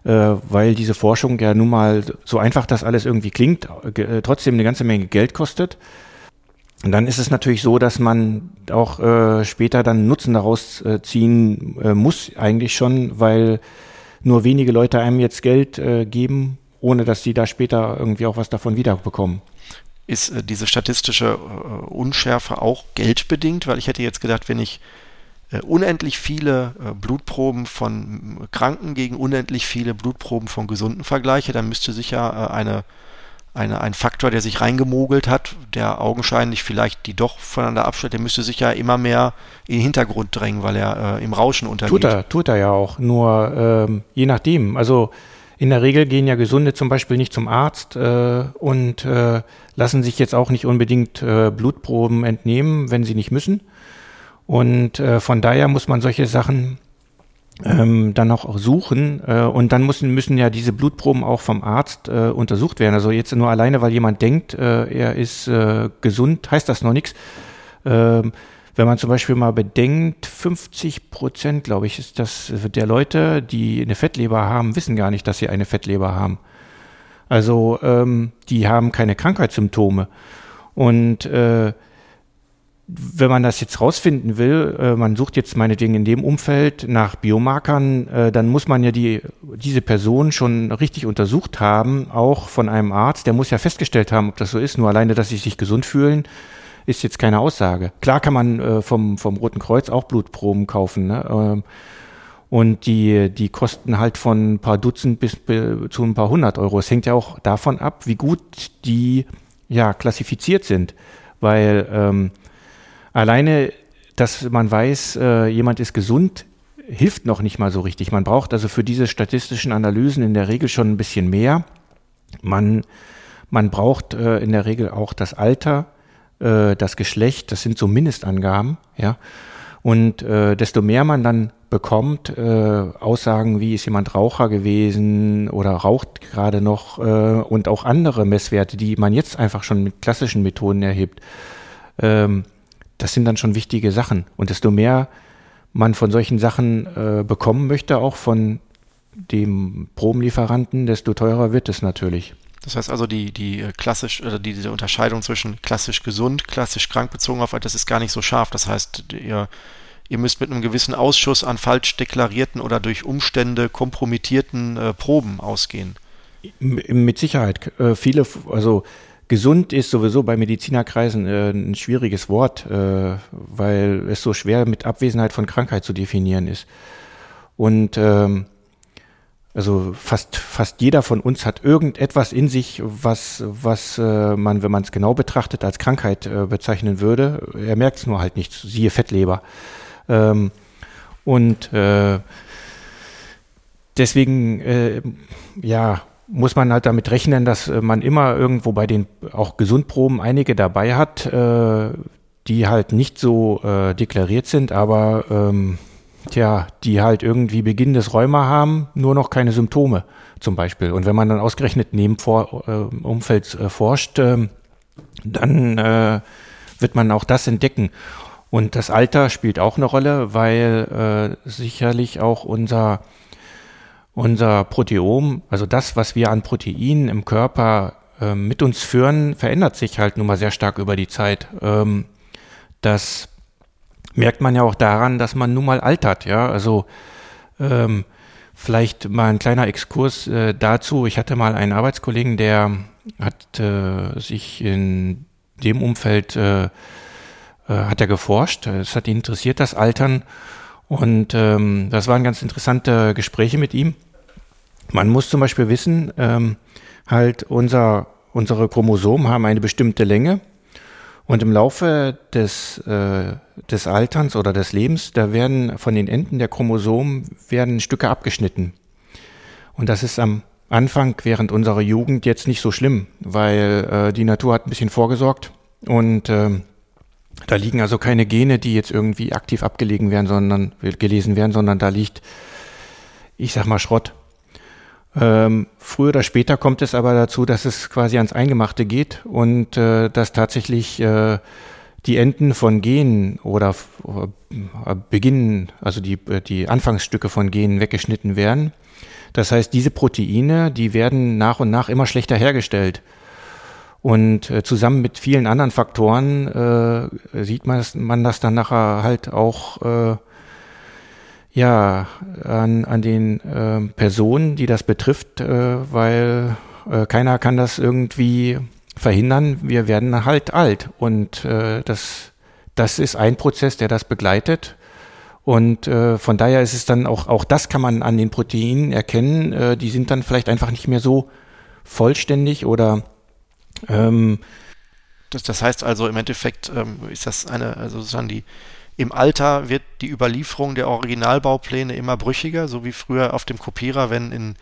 [SPEAKER 3] weil diese Forschung ja nun mal so einfach das alles irgendwie klingt, äh, trotzdem eine ganze Menge Geld kostet. Und dann ist es natürlich so, dass man auch äh, später dann Nutzen daraus äh, ziehen äh, muss, eigentlich schon, weil nur wenige Leute einem jetzt Geld äh, geben, ohne dass sie da später irgendwie auch was davon wiederbekommen.
[SPEAKER 2] Ist äh, diese statistische äh, Unschärfe auch geldbedingt? Weil ich hätte jetzt gedacht, wenn ich äh, unendlich viele äh, Blutproben von Kranken gegen unendlich viele Blutproben von Gesunden vergleiche, dann müsste sich ja äh, eine, eine, ein Faktor, der sich reingemogelt hat, der augenscheinlich vielleicht die doch voneinander abstellt, der müsste sich ja immer mehr in den Hintergrund drängen, weil er äh, im Rauschen untergeht.
[SPEAKER 3] Tut er, tut er ja auch, nur ähm, je nachdem. Also in der Regel gehen ja Gesunde zum Beispiel nicht zum Arzt äh, und äh, lassen sich jetzt auch nicht unbedingt äh, Blutproben entnehmen, wenn sie nicht müssen. Und äh, von daher muss man solche Sachen ähm, dann auch suchen. Äh, und dann müssen, müssen ja diese Blutproben auch vom Arzt äh, untersucht werden. Also jetzt nur alleine, weil jemand denkt, äh, er ist äh, gesund, heißt das noch nichts. Ähm, wenn man zum Beispiel mal bedenkt, 50 Prozent, glaube ich, ist das der Leute, die eine Fettleber haben, wissen gar nicht, dass sie eine Fettleber haben. Also ähm, die haben keine Krankheitssymptome. Und äh, wenn man das jetzt rausfinden will, äh, man sucht jetzt meinetwegen in dem Umfeld nach Biomarkern, äh, dann muss man ja die, diese Person schon richtig untersucht haben, auch von einem Arzt. Der muss ja festgestellt haben, ob das so ist. Nur alleine, dass sie sich gesund fühlen, ist jetzt keine Aussage. Klar kann man äh, vom, vom Roten Kreuz auch Blutproben kaufen. Ne? Ähm, und die, die kosten halt von ein paar Dutzend bis zu ein paar hundert Euro. Es hängt ja auch davon ab, wie gut die ja klassifiziert sind. Weil ähm, Alleine, dass man weiß, äh, jemand ist gesund, hilft noch nicht mal so richtig. Man braucht also für diese statistischen Analysen in der Regel schon ein bisschen mehr. Man, man braucht äh, in der Regel auch das Alter, äh, das Geschlecht, das sind so Mindestangaben, ja. Und äh, desto mehr man dann bekommt, äh, Aussagen wie ist jemand Raucher gewesen oder raucht gerade noch äh, und auch andere Messwerte, die man jetzt einfach schon mit klassischen Methoden erhebt, ähm, das sind dann schon wichtige Sachen. Und desto mehr man von solchen Sachen äh, bekommen möchte, auch von dem Probenlieferanten, desto teurer wird es natürlich.
[SPEAKER 2] Das heißt also, die, die äh, klassisch, oder die, diese Unterscheidung zwischen klassisch gesund, klassisch krank bezogen auf, das ist gar nicht so scharf. Das heißt, ihr, ihr müsst mit einem gewissen Ausschuss an falsch deklarierten oder durch Umstände kompromittierten äh, Proben ausgehen.
[SPEAKER 3] Mit Sicherheit. Äh, viele, also Gesund ist sowieso bei Medizinerkreisen äh, ein schwieriges Wort, äh, weil es so schwer mit Abwesenheit von Krankheit zu definieren ist. Und ähm, also fast fast jeder von uns hat irgendetwas in sich, was was äh, man, wenn man es genau betrachtet, als Krankheit äh, bezeichnen würde. Er merkt es nur halt nicht. Siehe Fettleber. Ähm, und äh, deswegen äh, ja muss man halt damit rechnen, dass äh, man immer irgendwo bei den auch Gesundproben einige dabei hat, äh, die halt nicht so äh, deklariert sind, aber ähm, tja, die halt irgendwie Beginn des Rheuma haben, nur noch keine Symptome zum Beispiel. Und wenn man dann ausgerechnet neben Vor äh, Umfeld äh, forscht, äh, dann äh, wird man auch das entdecken. Und das Alter spielt auch eine Rolle, weil äh, sicherlich auch unser unser Proteom, also das, was wir an Proteinen im Körper äh, mit uns führen, verändert sich halt nun mal sehr stark über die Zeit. Ähm, das merkt man ja auch daran, dass man nun mal altert, ja. Also ähm, Vielleicht mal ein kleiner Exkurs äh, dazu. Ich hatte mal einen Arbeitskollegen, der hat äh, sich in dem Umfeld äh, äh, hat er geforscht. Es hat ihn interessiert, das Altern. Und ähm, das waren ganz interessante Gespräche mit ihm. Man muss zum Beispiel wissen, ähm, halt unser, unsere Chromosomen haben eine bestimmte Länge. Und im Laufe des, äh, des Alterns oder des Lebens, da werden von den Enden der Chromosomen werden Stücke abgeschnitten. Und das ist am Anfang während unserer Jugend jetzt nicht so schlimm, weil äh, die Natur hat ein bisschen vorgesorgt und äh, da liegen also keine Gene, die jetzt irgendwie aktiv abgelegen werden, sondern gelesen werden, sondern da liegt, ich sag mal, Schrott. Ähm, früher oder später kommt es aber dazu, dass es quasi ans Eingemachte geht und äh, dass tatsächlich äh, die Enden von Genen oder äh, beginnen, also die, äh, die Anfangsstücke von Genen weggeschnitten werden. Das heißt, diese Proteine, die werden nach und nach immer schlechter hergestellt. Und äh, zusammen mit vielen anderen Faktoren äh, sieht man, man das dann nachher halt auch äh, ja, an, an den äh, Personen, die das betrifft, äh, weil äh, keiner kann das irgendwie verhindern. Wir werden halt alt und äh, das, das ist ein Prozess, der das begleitet. Und äh, von daher ist es dann auch, auch das kann man an den Proteinen erkennen. Äh, die sind dann vielleicht einfach nicht mehr so vollständig oder ähm,
[SPEAKER 2] das, das heißt also im Endeffekt ähm, ist das eine, also sozusagen die im Alter wird die Überlieferung der Originalbaupläne immer brüchiger, so wie früher auf dem Kopierer, wenn in,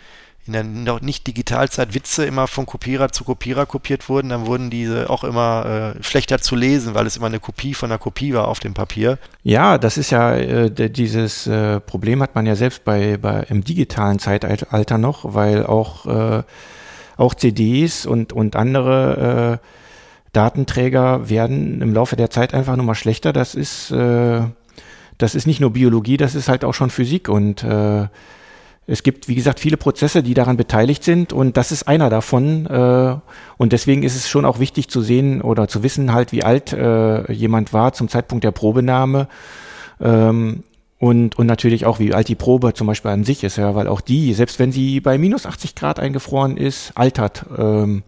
[SPEAKER 2] in der noch nicht Digitalzeit Witze immer von Kopierer zu Kopierer kopiert wurden, dann wurden diese auch immer äh, schlechter zu lesen, weil es immer eine Kopie von einer Kopie war auf dem Papier.
[SPEAKER 3] Ja, das ist ja äh, dieses äh, Problem hat man ja selbst bei, bei im digitalen Zeitalter noch, weil auch äh, auch CDs und und andere äh, Datenträger werden im Laufe der Zeit einfach nur mal schlechter. Das ist, äh, das ist nicht nur Biologie, das ist halt auch schon Physik und äh, es gibt, wie gesagt, viele Prozesse, die daran beteiligt sind und das ist einer davon. Äh, und deswegen ist es schon auch wichtig zu sehen oder zu wissen halt, wie alt äh, jemand war zum Zeitpunkt der Probenahme. Ähm, und, und natürlich auch, wie alt die Probe zum Beispiel an sich ist, ja, weil auch die, selbst wenn sie bei minus 80 Grad eingefroren ist, altert. Ähm,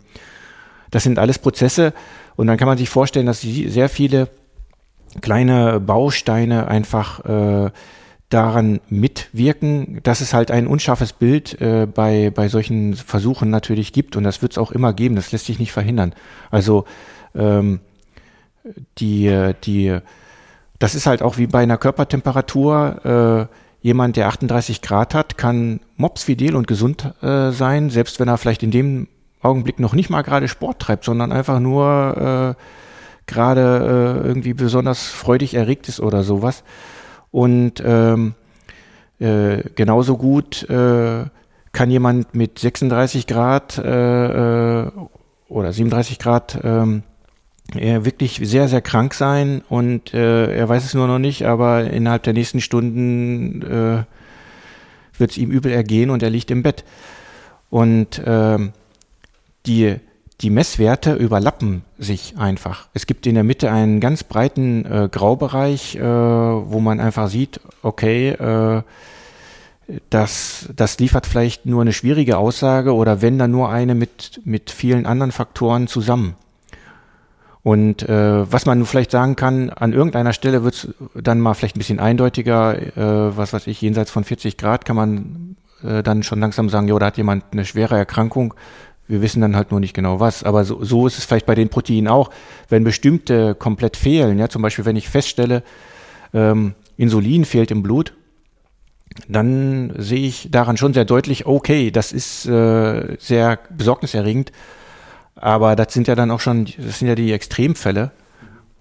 [SPEAKER 3] das sind alles Prozesse und dann kann man sich vorstellen, dass sehr viele kleine Bausteine einfach äh, daran mitwirken, dass es halt ein unscharfes Bild äh, bei, bei solchen Versuchen natürlich gibt und das wird es auch immer geben, das lässt sich nicht verhindern. Also ähm, die, die, das ist halt auch wie bei einer Körpertemperatur. Äh, jemand, der 38 Grad hat, kann mopsfidel und gesund äh, sein, selbst wenn er vielleicht in dem Augenblick noch nicht mal gerade Sport treibt, sondern einfach nur äh, gerade äh, irgendwie besonders freudig erregt ist oder sowas. Und ähm, äh, genauso gut äh, kann jemand mit 36 Grad äh, äh, oder 37 Grad ähm, er wirklich sehr, sehr krank sein und äh, er weiß es nur noch nicht, aber innerhalb der nächsten Stunden äh, wird es ihm übel ergehen und er liegt im Bett. Und ähm, die, die Messwerte überlappen sich einfach. Es gibt in der Mitte einen ganz breiten äh, Graubereich, äh, wo man einfach sieht, okay, äh, das, das liefert vielleicht nur eine schwierige Aussage oder wenn dann nur eine mit, mit vielen anderen Faktoren zusammen. Und äh, was man vielleicht sagen kann, an irgendeiner Stelle wird es dann mal vielleicht ein bisschen eindeutiger, äh, was weiß ich, jenseits von 40 Grad kann man äh, dann schon langsam sagen, ja, da hat jemand eine schwere Erkrankung, wir wissen dann halt nur nicht genau was. Aber so, so ist es vielleicht bei den Proteinen auch. Wenn bestimmte komplett fehlen, ja, zum Beispiel wenn ich feststelle, ähm, Insulin fehlt im Blut, dann sehe ich daran schon sehr deutlich, okay, das ist äh, sehr besorgniserregend. Aber das sind ja dann auch schon, das sind ja die Extremfälle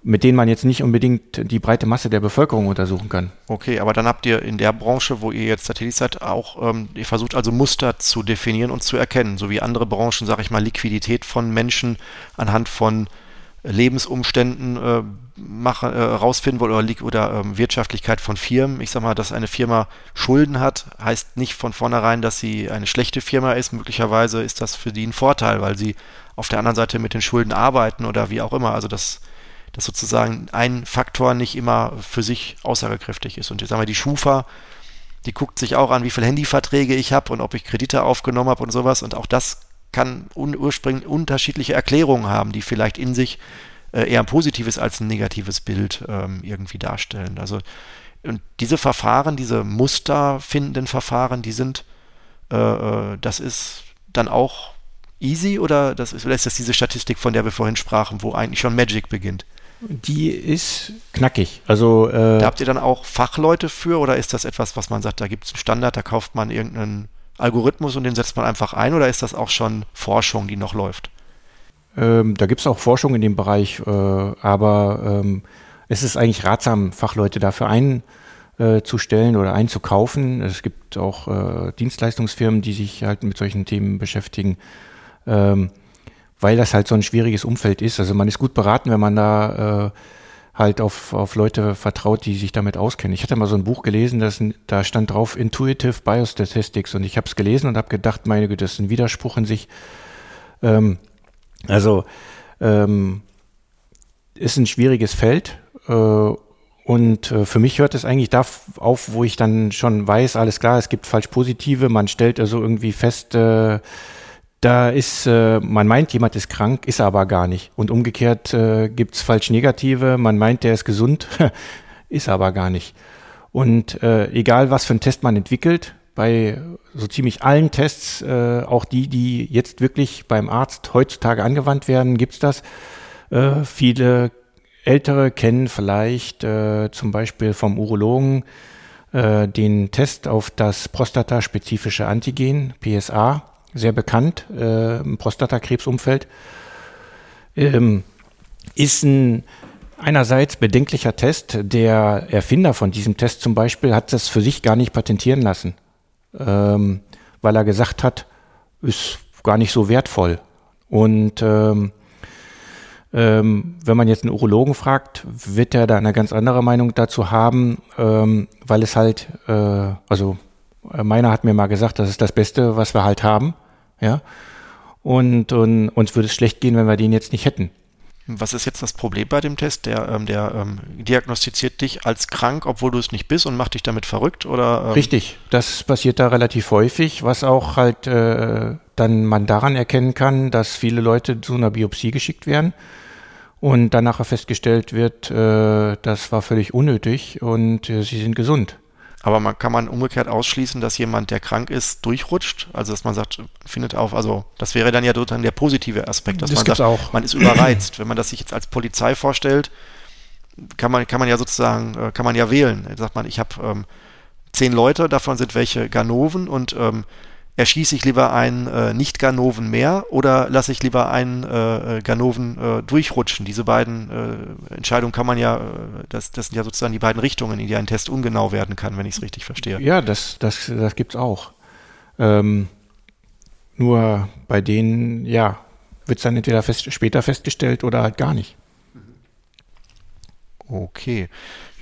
[SPEAKER 3] mit denen man jetzt nicht unbedingt die breite Masse der Bevölkerung untersuchen kann.
[SPEAKER 2] Okay, aber dann habt ihr in der Branche, wo ihr jetzt tätig seid, auch, ähm, ihr versucht also Muster zu definieren und zu erkennen, so wie andere Branchen, sage ich mal, Liquidität von Menschen anhand von Lebensumständen äh, machen, äh, rausfinden wollen oder, oder ähm, Wirtschaftlichkeit von Firmen. Ich sage mal, dass eine Firma Schulden hat, heißt nicht von vornherein, dass sie eine schlechte Firma ist. Möglicherweise ist das für die ein Vorteil, weil sie auf der anderen Seite mit den Schulden arbeiten oder wie auch immer. Also das dass sozusagen ein Faktor nicht immer für sich aussagekräftig ist. Und jetzt sagen wir, die Schufa die guckt sich auch an, wie viele Handyverträge ich habe und ob ich Kredite aufgenommen habe und sowas. Und auch das kann ursprünglich unterschiedliche Erklärungen haben, die vielleicht in sich äh, eher ein positives als ein negatives Bild ähm, irgendwie darstellen. Also und diese Verfahren, diese musterfindenden Verfahren, die sind, äh, äh, das ist dann auch easy oder, das ist, oder ist das diese Statistik, von der wir vorhin sprachen, wo eigentlich schon Magic beginnt?
[SPEAKER 3] Die ist knackig. Also
[SPEAKER 2] äh, da habt ihr dann auch Fachleute für oder ist das etwas, was man sagt, da gibt es einen Standard, da kauft man irgendeinen Algorithmus und den setzt man einfach ein oder ist das auch schon Forschung, die noch läuft?
[SPEAKER 3] Ähm, da gibt es auch Forschung in dem Bereich, äh, aber ähm, es ist eigentlich ratsam, Fachleute dafür einzustellen äh, oder einzukaufen. Es gibt auch äh, Dienstleistungsfirmen, die sich halt mit solchen Themen beschäftigen, ähm, weil das halt so ein schwieriges Umfeld ist. Also man ist gut beraten, wenn man da äh, halt auf, auf Leute vertraut, die sich damit auskennen. Ich hatte mal so ein Buch gelesen, das, da stand drauf Intuitive Biostatistics und ich habe es gelesen und habe gedacht, meine Güte, das ist ein Widerspruch in sich. Ähm, also ähm, ist ein schwieriges Feld äh, und äh, für mich hört es eigentlich da auf, wo ich dann schon weiß, alles klar, es gibt falsch positive, man stellt also irgendwie fest, äh, da ist, äh, man meint, jemand ist krank, ist er aber gar nicht. Und umgekehrt äh, gibt es falsch negative, man meint, der ist gesund, ist er aber gar nicht. Und äh, egal, was für einen Test man entwickelt, bei so ziemlich allen Tests, äh, auch die, die jetzt wirklich beim Arzt heutzutage angewandt werden, gibt's das. Äh, viele Ältere kennen vielleicht äh, zum Beispiel vom Urologen äh, den Test auf das prostataspezifische Antigen, PSA, sehr bekannt äh, im Prostatakrebsumfeld. Ähm, ist ein einerseits bedenklicher Test. Der Erfinder von diesem Test zum Beispiel hat das für sich gar nicht patentieren lassen, ähm, weil er gesagt hat, ist gar nicht so wertvoll. Und ähm, ähm, wenn man jetzt einen Urologen fragt, wird er da eine ganz andere Meinung dazu haben, ähm, weil es halt, äh, also meiner hat mir mal gesagt, das ist das Beste, was wir halt haben, ja. Und, und uns würde es schlecht gehen, wenn wir den jetzt nicht hätten.
[SPEAKER 2] Was ist jetzt das Problem bei dem Test? Der, ähm, der ähm, diagnostiziert dich als krank, obwohl du es nicht bist und macht dich damit verrückt, oder?
[SPEAKER 3] Ähm? Richtig, das passiert da relativ häufig, was auch halt äh, dann man daran erkennen kann, dass viele Leute zu einer Biopsie geschickt werden und dann nachher festgestellt wird, äh, das war völlig unnötig und äh, sie sind gesund.
[SPEAKER 2] Aber man kann man umgekehrt ausschließen, dass jemand, der krank ist, durchrutscht. Also dass man sagt, findet auf, also das wäre dann ja sozusagen der positive Aspekt, dass
[SPEAKER 3] das
[SPEAKER 2] man sagt,
[SPEAKER 3] auch.
[SPEAKER 2] man ist überreizt. Wenn man das sich jetzt als Polizei vorstellt, kann man, kann man ja sozusagen, äh, kann man ja wählen. Da sagt man, ich habe ähm, zehn Leute, davon sind welche Ganoven und ähm, erschieße ich lieber einen äh, Nicht-Ganoven mehr oder lasse ich lieber einen äh, äh, Ganoven äh, durchrutschen? Diese beiden äh, Entscheidungen kann man ja, äh, das, das sind ja sozusagen die beiden Richtungen, in die ein Test ungenau werden kann, wenn ich es richtig verstehe.
[SPEAKER 3] Ja, das, das, das gibt es auch. Ähm, nur bei denen, ja, wird es dann entweder fest, später festgestellt oder halt gar nicht.
[SPEAKER 2] Okay.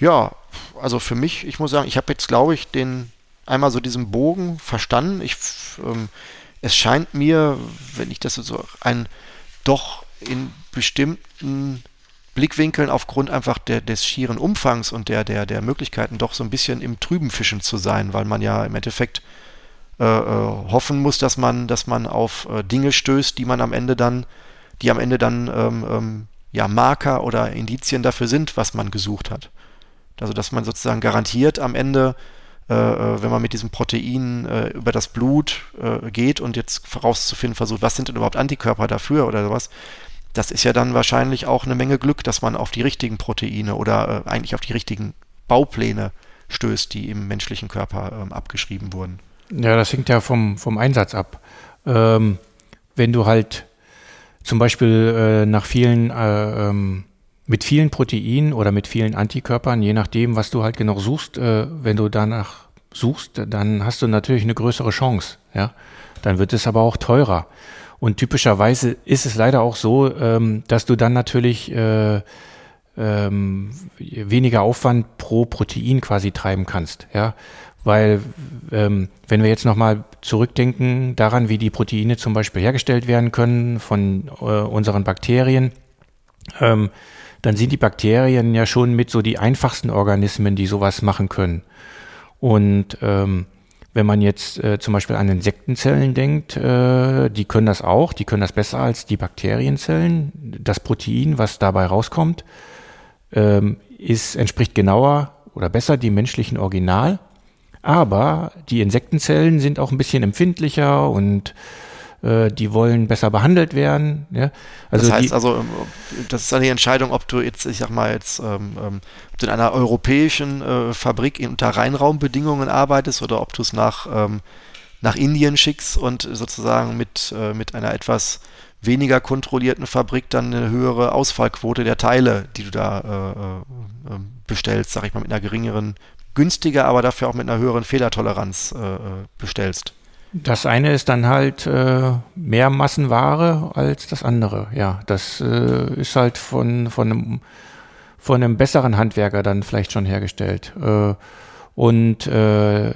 [SPEAKER 2] Ja, also für mich, ich muss sagen, ich habe jetzt, glaube ich, den einmal so diesen Bogen verstanden. Ich, ähm, es scheint mir, wenn ich das so ein doch in bestimmten Blickwinkeln aufgrund einfach der, des schieren Umfangs und der, der, der Möglichkeiten doch so ein bisschen im Trüben fischen zu sein, weil man ja im Endeffekt äh, äh, hoffen muss, dass man, dass man auf äh, Dinge stößt, die man am Ende dann, die am Ende dann ähm, ähm, ja Marker oder Indizien dafür sind, was man gesucht hat. Also dass man sozusagen garantiert am Ende wenn man mit diesem Protein äh, über das Blut äh, geht und jetzt herauszufinden versucht, was sind denn überhaupt Antikörper dafür oder sowas, das ist ja dann wahrscheinlich auch eine Menge Glück, dass man auf die richtigen Proteine oder äh, eigentlich auf die richtigen Baupläne stößt, die im menschlichen Körper ähm, abgeschrieben wurden.
[SPEAKER 3] Ja, das hängt ja vom, vom Einsatz ab. Ähm, wenn du halt zum Beispiel äh, nach vielen äh, ähm, mit vielen Proteinen oder mit vielen Antikörpern, je nachdem, was du halt genau suchst, äh, wenn du danach suchst, dann hast du natürlich eine größere Chance. Ja, dann wird es aber auch teurer. Und typischerweise ist es leider auch so, ähm, dass du dann natürlich äh, ähm, weniger Aufwand pro Protein quasi treiben kannst. Ja, weil ähm, wenn wir jetzt nochmal zurückdenken daran, wie die Proteine zum Beispiel hergestellt werden können von äh, unseren Bakterien, ähm, dann sind die Bakterien ja schon mit so die einfachsten Organismen, die sowas machen können. Und ähm, wenn man jetzt äh, zum Beispiel an Insektenzellen denkt, äh, die können das auch, die können das besser als die Bakterienzellen. Das Protein, was dabei rauskommt, ähm, ist, entspricht genauer oder besser dem menschlichen Original. Aber die Insektenzellen sind auch ein bisschen empfindlicher und äh, die wollen besser behandelt werden. Ja?
[SPEAKER 2] Also das heißt die, also, ähm, das ist eine Entscheidung, ob du jetzt, ich sag mal jetzt, ähm, ähm, ob du in einer europäischen äh, Fabrik unter Reinraumbedingungen arbeitest oder ob du es nach, ähm, nach Indien schickst und sozusagen mit, äh, mit einer etwas weniger kontrollierten Fabrik dann eine höhere Ausfallquote der Teile, die du da äh, äh, ähm, bestellst, sag ich mal, mit einer geringeren, günstiger, aber dafür auch mit einer höheren Fehlertoleranz äh, bestellst.
[SPEAKER 3] Das eine ist dann halt äh, mehr Massenware als das andere. Ja, das äh, ist halt von, von, einem, von einem besseren Handwerker dann vielleicht schon hergestellt. Äh, und äh,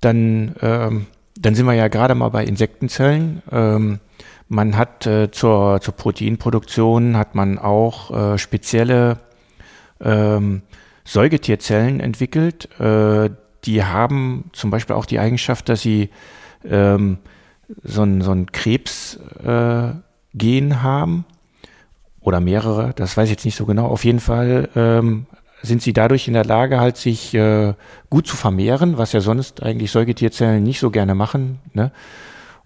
[SPEAKER 3] dann, ähm, dann sind wir ja gerade mal bei Insektenzellen. Ähm, man hat äh, zur, zur Proteinproduktion hat man auch äh, spezielle ähm, Säugetierzellen entwickelt. die haben zum Beispiel auch die Eigenschaft, dass sie ähm, so ein, so ein Krebsgen äh, haben oder mehrere, das weiß ich jetzt nicht so genau. Auf jeden Fall ähm, sind sie dadurch in der Lage, halt sich äh, gut zu vermehren, was ja sonst eigentlich Säugetierzellen nicht so gerne machen. Ne?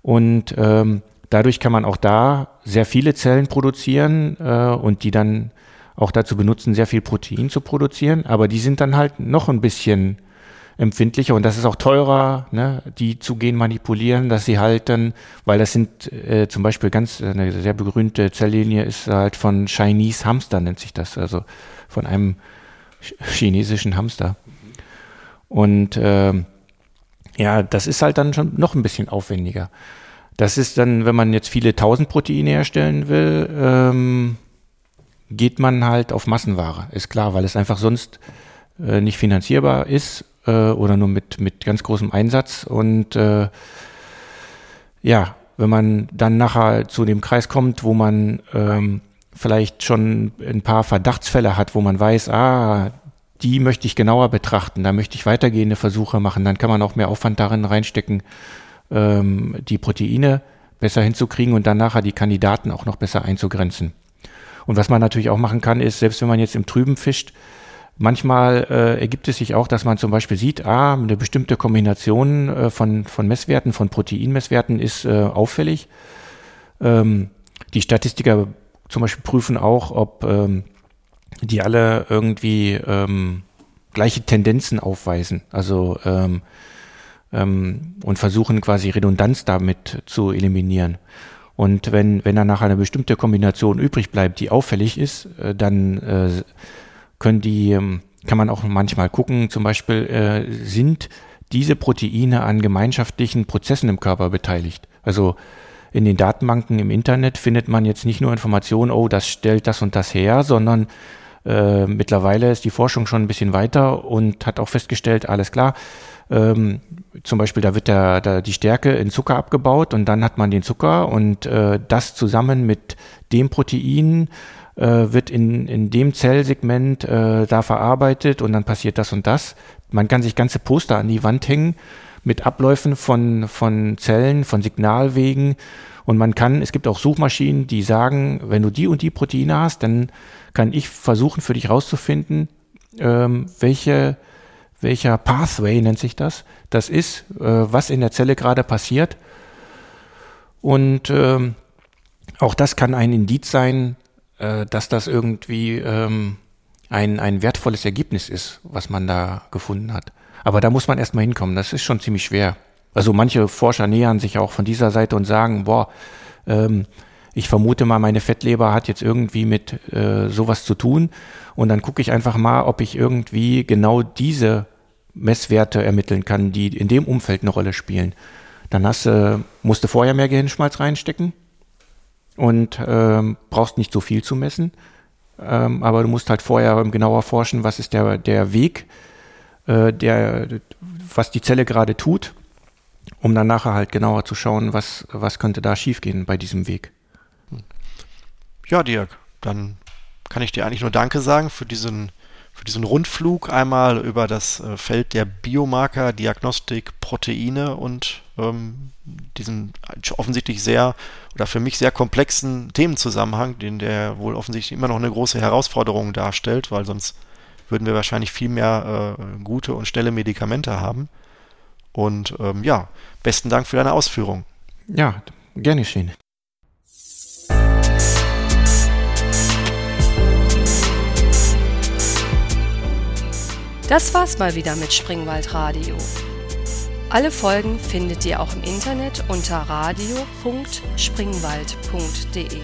[SPEAKER 3] Und ähm, dadurch kann man auch da sehr viele Zellen produzieren äh, und die dann auch dazu benutzen, sehr viel Protein zu produzieren. Aber die sind dann halt noch ein bisschen empfindlicher und das ist auch teurer, ne, die zu gehen manipulieren, dass sie halt dann, weil das sind äh, zum Beispiel ganz eine sehr berühmte Zelllinie ist halt von Chinese Hamster nennt sich das, also von einem chinesischen Hamster. Und äh, ja, das ist halt dann schon noch ein bisschen aufwendiger. Das ist dann, wenn man jetzt viele tausend Proteine herstellen will, ähm, geht man halt auf Massenware, ist klar, weil es einfach sonst äh, nicht finanzierbar ist äh, oder nur mit, mit ganz großem Einsatz. Und äh, ja, wenn man dann nachher zu dem Kreis kommt, wo man ähm, vielleicht schon ein paar Verdachtsfälle hat, wo man weiß, ah, die möchte ich genauer betrachten, da möchte ich weitergehende Versuche machen, dann kann man auch mehr Aufwand darin reinstecken, ähm, die Proteine besser hinzukriegen und dann nachher die Kandidaten auch noch besser einzugrenzen. Und was man natürlich auch machen kann, ist, selbst wenn man jetzt im Trüben fischt, Manchmal äh, ergibt es sich auch, dass man zum Beispiel sieht, ah, eine bestimmte Kombination äh, von, von Messwerten, von Proteinmesswerten ist äh, auffällig. Ähm, die Statistiker zum Beispiel prüfen auch, ob ähm, die alle irgendwie ähm, gleiche Tendenzen aufweisen. Also ähm, ähm, und versuchen quasi Redundanz damit zu eliminieren. Und wenn, wenn dann nachher eine bestimmte Kombination übrig bleibt, die auffällig ist, äh, dann äh, können die, ähm, kann man auch manchmal gucken, zum Beispiel äh, sind diese Proteine an gemeinschaftlichen Prozessen im Körper beteiligt. Also in den Datenbanken im Internet findet man jetzt nicht nur Informationen, oh, das stellt das und das her, sondern äh, mittlerweile ist die Forschung schon ein bisschen weiter und hat auch festgestellt, alles klar, ähm, zum Beispiel da wird der, der, die Stärke in Zucker abgebaut und dann hat man den Zucker und äh, das zusammen mit dem Protein äh, wird in, in dem Zellsegment äh, da verarbeitet und dann passiert das und das. Man kann sich ganze Poster an die Wand hängen mit Abläufen von, von Zellen, von Signalwegen. Und man kann, es gibt auch Suchmaschinen, die sagen, wenn du die und die Proteine hast, dann kann ich versuchen für dich rauszufinden, ähm, welche, welcher Pathway nennt sich das, das ist, äh, was in der Zelle gerade passiert. Und ähm, auch das kann ein Indiz sein, äh, dass das irgendwie ähm, ein, ein wertvolles Ergebnis ist, was man da gefunden hat. Aber da muss man erstmal hinkommen. Das ist schon ziemlich schwer. Also manche Forscher nähern sich auch von dieser Seite und sagen, boah, ähm, ich vermute mal, meine Fettleber hat jetzt irgendwie mit äh, sowas zu tun. Und dann gucke ich einfach mal, ob ich irgendwie genau diese Messwerte ermitteln kann, die in dem Umfeld eine Rolle spielen. Dann hast, äh, musst du vorher mehr Gehirnschmalz reinstecken und ähm, brauchst nicht so viel zu messen. Ähm, aber du musst halt vorher genauer forschen, was ist der, der Weg, äh, der, was die Zelle gerade tut, um dann nachher halt genauer zu schauen, was, was könnte da schiefgehen bei diesem Weg.
[SPEAKER 2] Ja, Dirk, dann kann ich dir eigentlich nur Danke sagen für diesen, für diesen Rundflug einmal über das äh, Feld der Biomarker, Diagnostik, Proteine und ähm, diesen offensichtlich sehr oder für mich sehr komplexen Themenzusammenhang, den der wohl offensichtlich immer noch eine große Herausforderung darstellt, weil sonst würden wir wahrscheinlich viel mehr äh, gute und schnelle Medikamente haben. Und ähm, ja, besten Dank für deine Ausführung.
[SPEAKER 3] Ja, gerne schön.
[SPEAKER 1] Das war's mal wieder mit Springwald Radio. Alle Folgen findet ihr auch im Internet unter radio.springwald.de.